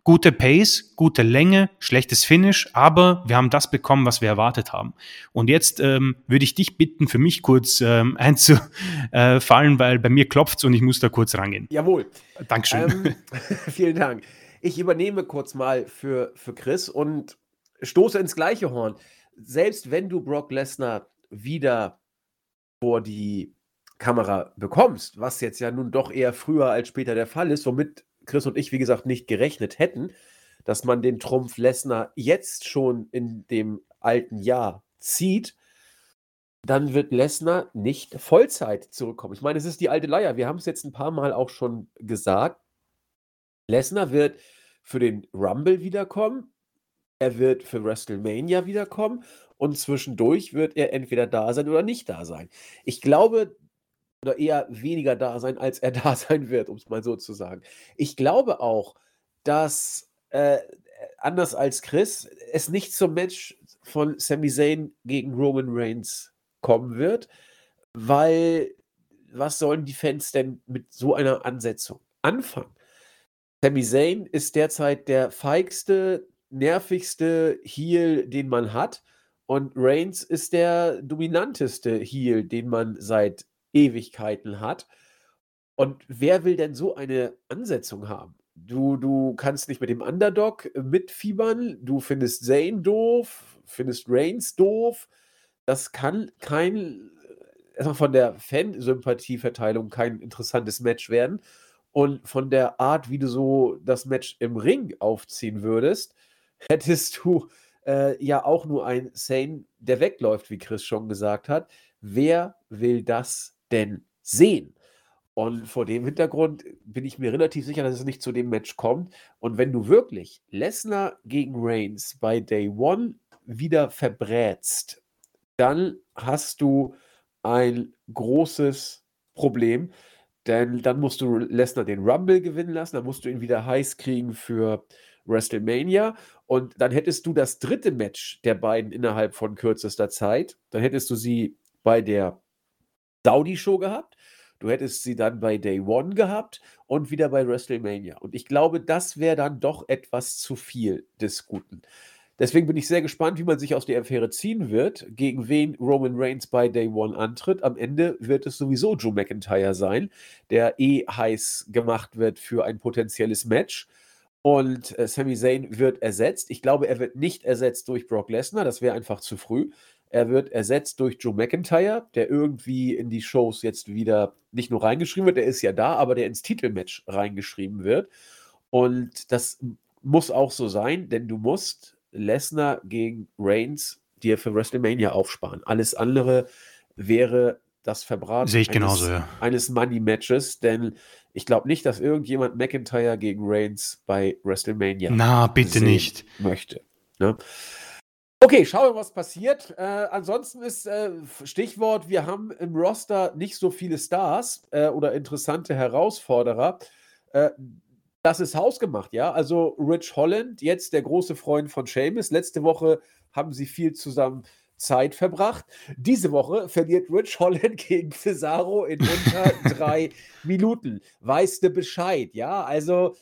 gute Pace, gute Länge, schlechtes Finish, aber wir haben das bekommen, was wir erwartet haben. Und jetzt ähm, würde ich dich bitten, für mich kurz ähm, einzufallen, weil bei mir klopft und ich muss da kurz rangehen. Jawohl. Dankeschön. Ähm, vielen Dank. Ich übernehme kurz mal für, für Chris und stoße ins gleiche Horn. Selbst wenn du Brock Lesnar wieder vor die Kamera bekommst, was jetzt ja nun doch eher früher als später der Fall ist, womit Chris und ich, wie gesagt, nicht gerechnet hätten, dass man den Trumpf Lesnar jetzt schon in dem alten Jahr zieht, dann wird Lesnar nicht Vollzeit zurückkommen. Ich meine, es ist die alte Leier. Wir haben es jetzt ein paar Mal auch schon gesagt. Lesnar wird für den Rumble wiederkommen, er wird für WrestleMania wiederkommen und zwischendurch wird er entweder da sein oder nicht da sein. Ich glaube, oder eher weniger da sein, als er da sein wird, um es mal so zu sagen. Ich glaube auch, dass äh, anders als Chris, es nicht zum Match von Sami Zayn gegen Roman Reigns kommen wird, weil was sollen die Fans denn mit so einer Ansetzung anfangen? Sami Zayn ist derzeit der feigste, nervigste Heel, den man hat. Und Reigns ist der dominanteste Heel, den man seit Ewigkeiten hat. Und wer will denn so eine Ansetzung haben? Du, du kannst nicht mit dem Underdog mitfiebern, du findest Zane doof, findest Reigns doof. Das kann kein, erstmal von der Fansympathieverteilung kein interessantes Match werden. Und von der Art, wie du so das Match im Ring aufziehen würdest, hättest du äh, ja auch nur ein Sane, der wegläuft, wie Chris schon gesagt hat. Wer will das denn sehen? Und vor dem Hintergrund bin ich mir relativ sicher, dass es nicht zu dem Match kommt. Und wenn du wirklich Lesnar gegen Reigns bei Day One wieder verbrätst, dann hast du ein großes Problem. Denn dann musst du Lesnar den Rumble gewinnen lassen, dann musst du ihn wieder heiß kriegen für WrestleMania. Und dann hättest du das dritte Match der beiden innerhalb von kürzester Zeit. Dann hättest du sie bei der Saudi-Show gehabt. Du hättest sie dann bei Day One gehabt und wieder bei WrestleMania. Und ich glaube, das wäre dann doch etwas zu viel des Guten. Deswegen bin ich sehr gespannt, wie man sich aus der Affäre ziehen wird, gegen wen Roman Reigns bei Day One antritt. Am Ende wird es sowieso Joe McIntyre sein, der eh heiß gemacht wird für ein potenzielles Match. Und äh, Sami Zayn wird ersetzt. Ich glaube, er wird nicht ersetzt durch Brock Lesnar, das wäre einfach zu früh. Er wird ersetzt durch Joe McIntyre, der irgendwie in die Shows jetzt wieder nicht nur reingeschrieben wird, der ist ja da, aber der ins Titelmatch reingeschrieben wird. Und das muss auch so sein, denn du musst Lesnar gegen Reigns dir für WrestleMania aufsparen. Alles andere wäre das Verbraten Sehe ich genauso, ja. eines Money-Matches, denn ich glaube nicht, dass irgendjemand McIntyre gegen Reigns bei WrestleMania Na, bitte nicht. möchte. Ne? Okay, schauen wir, was passiert. Äh, ansonsten ist äh, Stichwort, wir haben im Roster nicht so viele Stars äh, oder interessante Herausforderer. Äh, das ist hausgemacht, ja. Also Rich Holland, jetzt der große Freund von Seamus. Letzte Woche haben sie viel zusammen Zeit verbracht. Diese Woche verliert Rich Holland gegen Cesaro in unter drei Minuten. Weißt du Bescheid, ja? Also,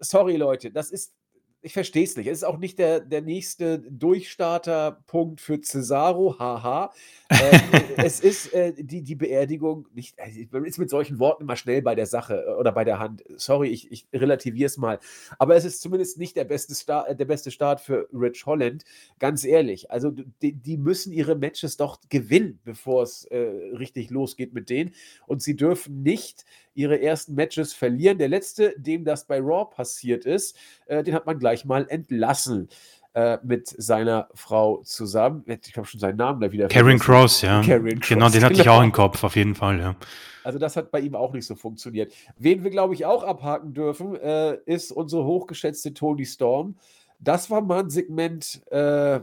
sorry Leute, das ist ich verstehe es nicht. Es ist auch nicht der, der nächste Durchstarterpunkt für Cesaro, haha. Äh, es ist äh, die, die Beerdigung, nicht, also ist mit solchen Worten immer schnell bei der Sache äh, oder bei der Hand. Sorry, ich, ich relativiere es mal. Aber es ist zumindest nicht der beste, Start, äh, der beste Start für Rich Holland. Ganz ehrlich. Also, die, die müssen ihre Matches doch gewinnen, bevor es äh, richtig losgeht mit denen. Und sie dürfen nicht ihre ersten Matches verlieren. Der letzte, dem das bei Raw passiert ist, äh, den hat man gleich mal entlassen äh, mit seiner Frau zusammen. Ich habe schon seinen Namen da wieder Karen Cross, ja. Karen Cross, genau, den hatte genau. ich auch im Kopf, auf jeden Fall, ja. Also das hat bei ihm auch nicht so funktioniert. Wen wir, glaube ich, auch abhaken dürfen, äh, ist unsere hochgeschätzte Tony Storm. Das war mal ein Segment äh,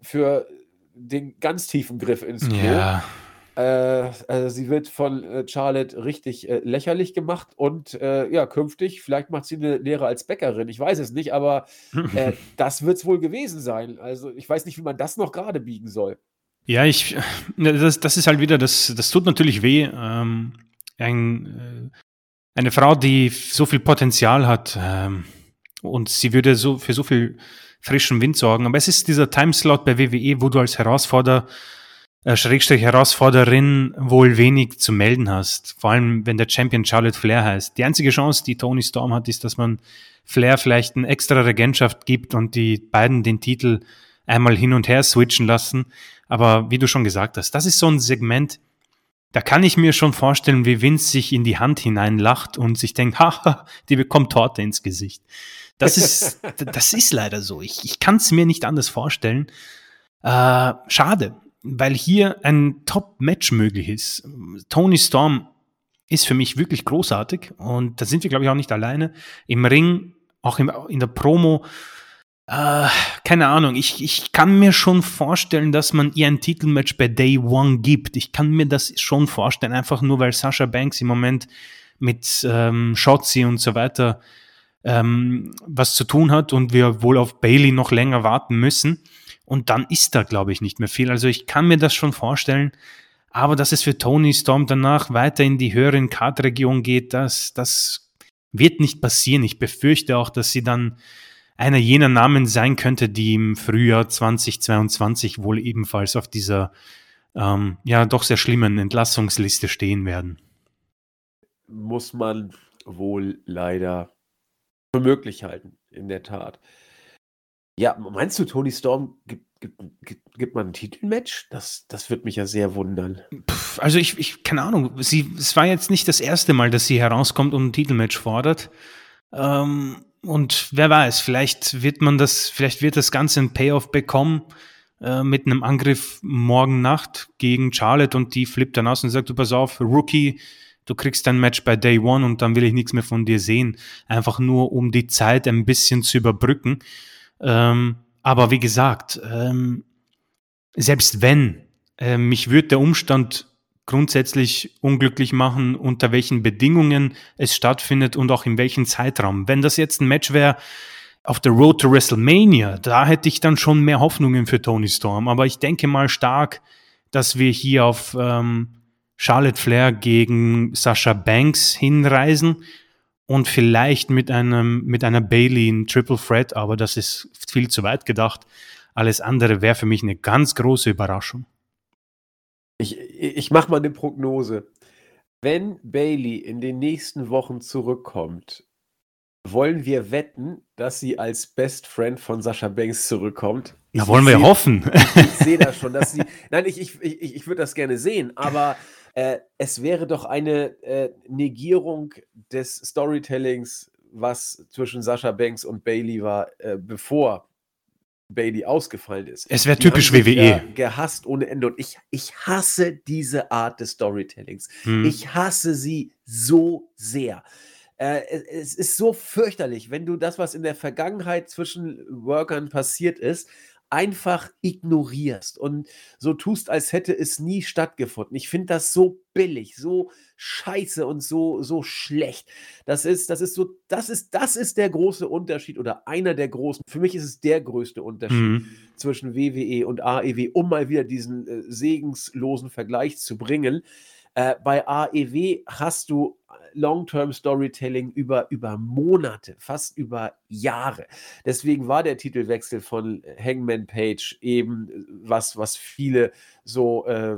für den ganz tiefen Griff ins Klo. Ja. Äh, also sie wird von äh, Charlotte richtig äh, lächerlich gemacht und äh, ja, künftig, vielleicht macht sie eine Lehre als Bäckerin, ich weiß es nicht, aber äh, das wird es wohl gewesen sein. Also ich weiß nicht, wie man das noch gerade biegen soll. Ja, ich, das, das ist halt wieder, das, das tut natürlich weh. Ähm, ein, äh, eine Frau, die so viel Potenzial hat ähm, und sie würde so für so viel frischen Wind sorgen. Aber es ist dieser Timeslot bei WWE, wo du als Herausforderer Schrägstrich Herausforderin wohl wenig zu melden hast. Vor allem, wenn der Champion Charlotte Flair heißt. Die einzige Chance, die Tony Storm hat, ist, dass man Flair vielleicht eine extra Regentschaft gibt und die beiden den Titel einmal hin und her switchen lassen. Aber wie du schon gesagt hast, das ist so ein Segment, da kann ich mir schon vorstellen, wie Vince sich in die Hand hineinlacht und sich denkt, haha, die bekommt Torte ins Gesicht. Das ist, das ist leider so. Ich, ich kann es mir nicht anders vorstellen. Äh, schade weil hier ein Top-Match möglich ist. Tony Storm ist für mich wirklich großartig und da sind wir, glaube ich, auch nicht alleine. Im Ring, auch im, in der Promo, äh, keine Ahnung, ich, ich kann mir schon vorstellen, dass man ihr ein Titelmatch bei Day One gibt. Ich kann mir das schon vorstellen, einfach nur weil Sasha Banks im Moment mit ähm, Shotzi und so weiter ähm, was zu tun hat und wir wohl auf Bailey noch länger warten müssen. Und dann ist da, glaube ich, nicht mehr viel. Also ich kann mir das schon vorstellen. Aber dass es für Tony Storm danach weiter in die höheren Kartregion geht, das, das wird nicht passieren. Ich befürchte auch, dass sie dann einer jener Namen sein könnte, die im Frühjahr 2022 wohl ebenfalls auf dieser ähm, ja doch sehr schlimmen Entlassungsliste stehen werden. Muss man wohl leider für möglich halten, in der Tat. Ja, meinst du, Tony Storm gibt, gibt, gibt, gibt man ein Titelmatch? Das, das wird mich ja sehr wundern. Puh, also ich, ich, keine Ahnung, sie, es war jetzt nicht das erste Mal, dass sie herauskommt und ein Titelmatch fordert. Ähm, und wer weiß, vielleicht wird man das, vielleicht wird das Ganze ein Payoff bekommen äh, mit einem Angriff morgen Nacht gegen Charlotte und die flippt dann aus und sagt, du pass auf, Rookie, du kriegst dein Match bei Day One und dann will ich nichts mehr von dir sehen. Einfach nur, um die Zeit ein bisschen zu überbrücken. Ähm, aber wie gesagt, ähm, selbst wenn, äh, mich würde der Umstand grundsätzlich unglücklich machen, unter welchen Bedingungen es stattfindet und auch in welchem Zeitraum. Wenn das jetzt ein Match wäre auf der Road to WrestleMania, da hätte ich dann schon mehr Hoffnungen für Tony Storm. Aber ich denke mal stark, dass wir hier auf ähm, Charlotte Flair gegen Sasha Banks hinreisen und vielleicht mit einem mit einer Bailey in Triple Threat, aber das ist viel zu weit gedacht. Alles andere wäre für mich eine ganz große Überraschung. Ich, ich mache mal eine Prognose. Wenn Bailey in den nächsten Wochen zurückkommt, wollen wir wetten, dass sie als Best Friend von Sascha Banks zurückkommt? Ja, wollen wir seh, hoffen. Ich, ich sehe das schon, dass sie. Nein, ich, ich, ich, ich würde das gerne sehen, aber äh, es wäre doch eine äh, Negierung des Storytellings, was zwischen Sascha Banks und Bailey war, äh, bevor Bailey ausgefallen ist. Es wäre typisch WWE. Gehasst ohne Ende. Und ich, ich hasse diese Art des Storytellings. Hm. Ich hasse sie so sehr. Äh, es ist so fürchterlich, wenn du das, was in der Vergangenheit zwischen Workern passiert ist, einfach ignorierst und so tust, als hätte es nie stattgefunden. Ich finde das so billig, so scheiße und so, so schlecht. Das ist, das ist so, das ist, das ist der große Unterschied oder einer der großen. Für mich ist es der größte Unterschied mhm. zwischen WWE und AEW, um mal wieder diesen äh, segenslosen Vergleich zu bringen. Äh, bei AEW hast du Long-Term-Storytelling über, über Monate, fast über Jahre. Deswegen war der Titelwechsel von Hangman Page eben äh, was, was viele so äh,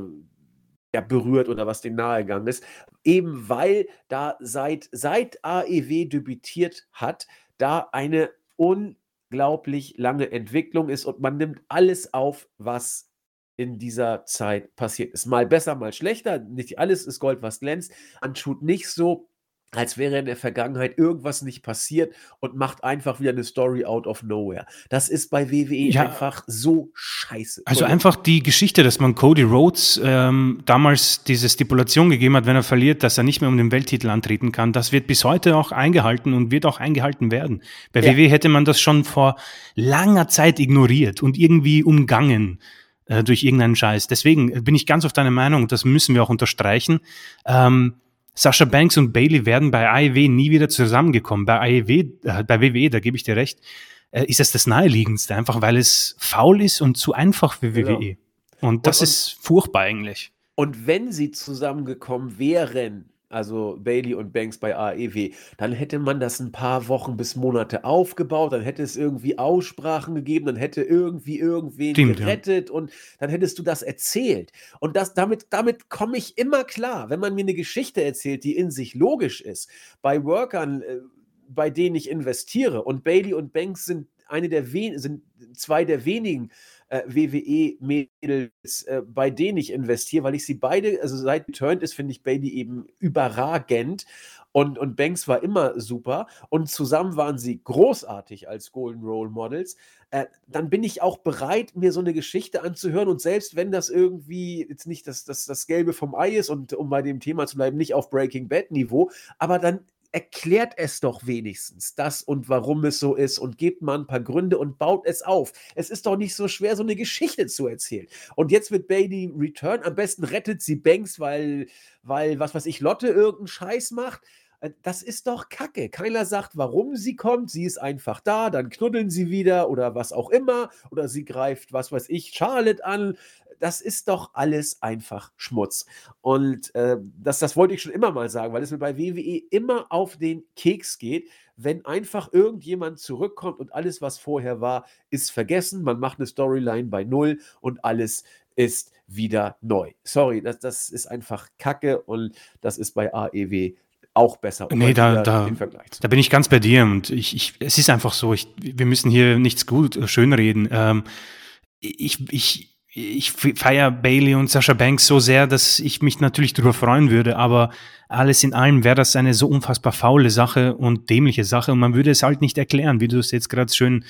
ja, berührt oder was denen nahegegangen ist. Eben weil da seit, seit AEW debütiert hat, da eine unglaublich lange Entwicklung ist und man nimmt alles auf, was in dieser Zeit passiert ist. Mal besser, mal schlechter. Nicht alles ist Gold, was glänzt. Tut nicht so, als wäre in der Vergangenheit irgendwas nicht passiert und macht einfach wieder eine Story out of nowhere. Das ist bei WWE ja, einfach so scheiße. Also einfach die Geschichte, dass man Cody Rhodes ähm, damals diese Stipulation gegeben hat, wenn er verliert, dass er nicht mehr um den Welttitel antreten kann, das wird bis heute auch eingehalten und wird auch eingehalten werden. Bei ja. WWE hätte man das schon vor langer Zeit ignoriert und irgendwie umgangen äh, durch irgendeinen Scheiß. Deswegen bin ich ganz auf deiner Meinung, das müssen wir auch unterstreichen. Ähm, Sascha Banks und Bailey werden bei AEW nie wieder zusammengekommen. Bei AEW, äh, bei WWE, da gebe ich dir recht, äh, ist es das naheliegendste, einfach weil es faul ist und zu einfach für WWE. Genau. Und das und, ist furchtbar eigentlich. Und wenn sie zusammengekommen wären, also Bailey und Banks bei AEW, dann hätte man das ein paar Wochen bis Monate aufgebaut, dann hätte es irgendwie Aussprachen gegeben, dann hätte irgendwie irgendwen Stimmt, gerettet ja. und dann hättest du das erzählt. Und das, damit, damit komme ich immer klar, wenn man mir eine Geschichte erzählt, die in sich logisch ist. Bei Workern, äh, bei denen ich investiere und Bailey und Banks sind eine der sind zwei der wenigen äh, WWE-Mädels, äh, bei denen ich investiere, weil ich sie beide, also seit Turned ist, finde ich Bailey eben überragend. Und, und Banks war immer super und zusammen waren sie großartig als Golden Role Models. Äh, dann bin ich auch bereit, mir so eine Geschichte anzuhören und selbst wenn das irgendwie jetzt nicht das, das, das Gelbe vom Ei ist und um bei dem Thema zu bleiben, nicht auf Breaking Bad Niveau, aber dann erklärt es doch wenigstens das und warum es so ist und gebt mal ein paar Gründe und baut es auf. Es ist doch nicht so schwer, so eine Geschichte zu erzählen. Und jetzt wird Bailey Return. Am besten rettet sie Banks, weil, weil was weiß ich, Lotte irgendeinen Scheiß macht. Äh, das ist doch Kacke. Keiner sagt, warum sie kommt. Sie ist einfach da, dann knuddeln sie wieder oder was auch immer. Oder sie greift, was weiß ich, Charlotte an. Das ist doch alles einfach Schmutz. Und äh, das, das wollte ich schon immer mal sagen, weil es mir bei WWE immer auf den Keks geht, wenn einfach irgendjemand zurückkommt und alles, was vorher war, ist vergessen. Man macht eine Storyline bei Null und alles ist wieder neu. Sorry, das, das ist einfach Kacke und das ist bei AEW auch besser. Nee, da, da, da bin ich ganz bei dir und ich, ich, es ist einfach so, ich, wir müssen hier nichts gut äh, schönreden. Ähm, ich, ich, ich feiere Bailey und Sascha Banks so sehr, dass ich mich natürlich darüber freuen würde, aber alles in allem wäre das eine so unfassbar faule Sache und dämliche Sache und man würde es halt nicht erklären, wie du es jetzt gerade schön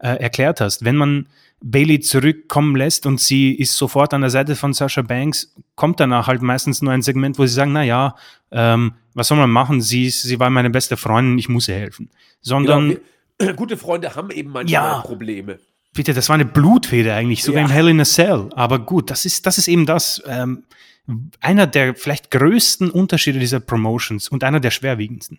äh, erklärt hast. Wenn man Bailey zurückkommen lässt und sie ist sofort an der Seite von Sasha Banks, kommt danach halt meistens nur ein Segment, wo sie sagen, na ja, ähm, was soll man machen? Sie, sie war meine beste Freundin, ich muss ihr helfen. Sondern genau, gute Freunde haben eben manchmal ja, Probleme. Bitte, das war eine Blutfede eigentlich, sogar ja. im Hell in a Cell. Aber gut, das ist, das ist eben das. Ähm, einer der vielleicht größten Unterschiede dieser Promotions und einer der schwerwiegendsten.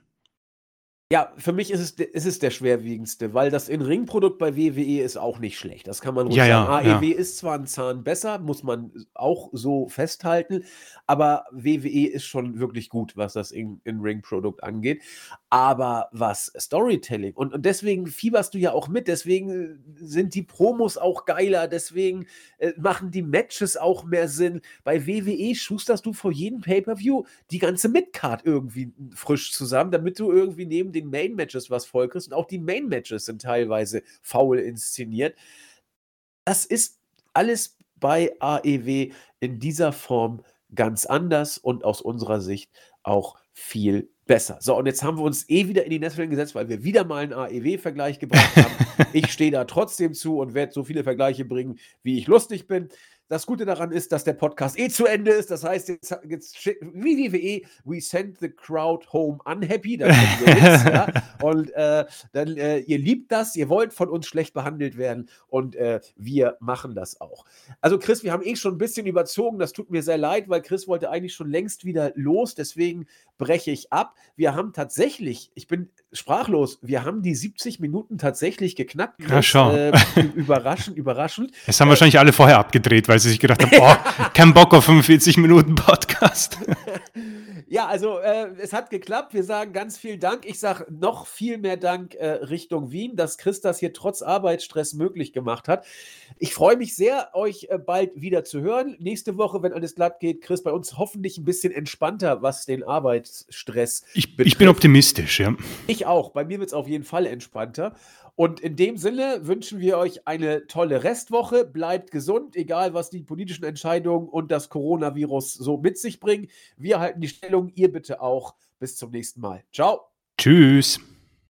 Ja, für mich ist es, ist es der schwerwiegendste, weil das In-Ring-Produkt bei WWE ist auch nicht schlecht. Das kann man ruhig ja, sagen. Ja, AEW ja. ist zwar ein Zahn besser, muss man auch so festhalten, aber WWE ist schon wirklich gut, was das In-Ring-Produkt angeht. Aber was Storytelling und, und deswegen fieberst du ja auch mit, deswegen sind die Promos auch geiler, deswegen äh, machen die Matches auch mehr Sinn. Bei WWE schusterst du vor jedem Pay-Per-View die ganze Midcard irgendwie frisch zusammen, damit du irgendwie neben den Main-Matches was vollkriegst. Und auch die Main-Matches sind teilweise faul inszeniert. Das ist alles bei AEW in dieser Form ganz anders und aus unserer Sicht auch viel besser. So, und jetzt haben wir uns eh wieder in die Nesseln gesetzt, weil wir wieder mal einen AEW-Vergleich gebracht haben. ich stehe da trotzdem zu und werde so viele Vergleiche bringen, wie ich lustig bin. Das Gute daran ist, dass der Podcast eh zu Ende ist. Das heißt, jetzt, jetzt wie WWE, we send the crowd home unhappy. Jetzt, ja? Und äh, dann, äh, ihr liebt das, ihr wollt von uns schlecht behandelt werden und äh, wir machen das auch. Also, Chris, wir haben eh schon ein bisschen überzogen. Das tut mir sehr leid, weil Chris wollte eigentlich schon längst wieder los. Deswegen breche ich ab. Wir haben tatsächlich, ich bin sprachlos, wir haben die 70 Minuten tatsächlich geknackt. Ja, schon. Überraschend, überraschend. Es haben wahrscheinlich alle vorher abgedreht, weil weil sie sich gedacht haben, boah, kein Bock auf 45 Minuten Podcast. ja, also äh, es hat geklappt. Wir sagen ganz vielen Dank. Ich sage noch viel mehr Dank äh, Richtung Wien, dass Chris das hier trotz Arbeitsstress möglich gemacht hat. Ich freue mich sehr, euch äh, bald wieder zu hören. Nächste Woche, wenn alles glatt geht, Chris bei uns hoffentlich ein bisschen entspannter, was den Arbeitsstress ich, betrifft. Ich bin optimistisch, ja. Ich auch. Bei mir wird es auf jeden Fall entspannter. Und in dem Sinne wünschen wir euch eine tolle Restwoche. Bleibt gesund, egal was die politischen Entscheidungen und das Coronavirus so mit sich bringen. Wir halten die Stellung, ihr bitte auch. Bis zum nächsten Mal. Ciao. Tschüss.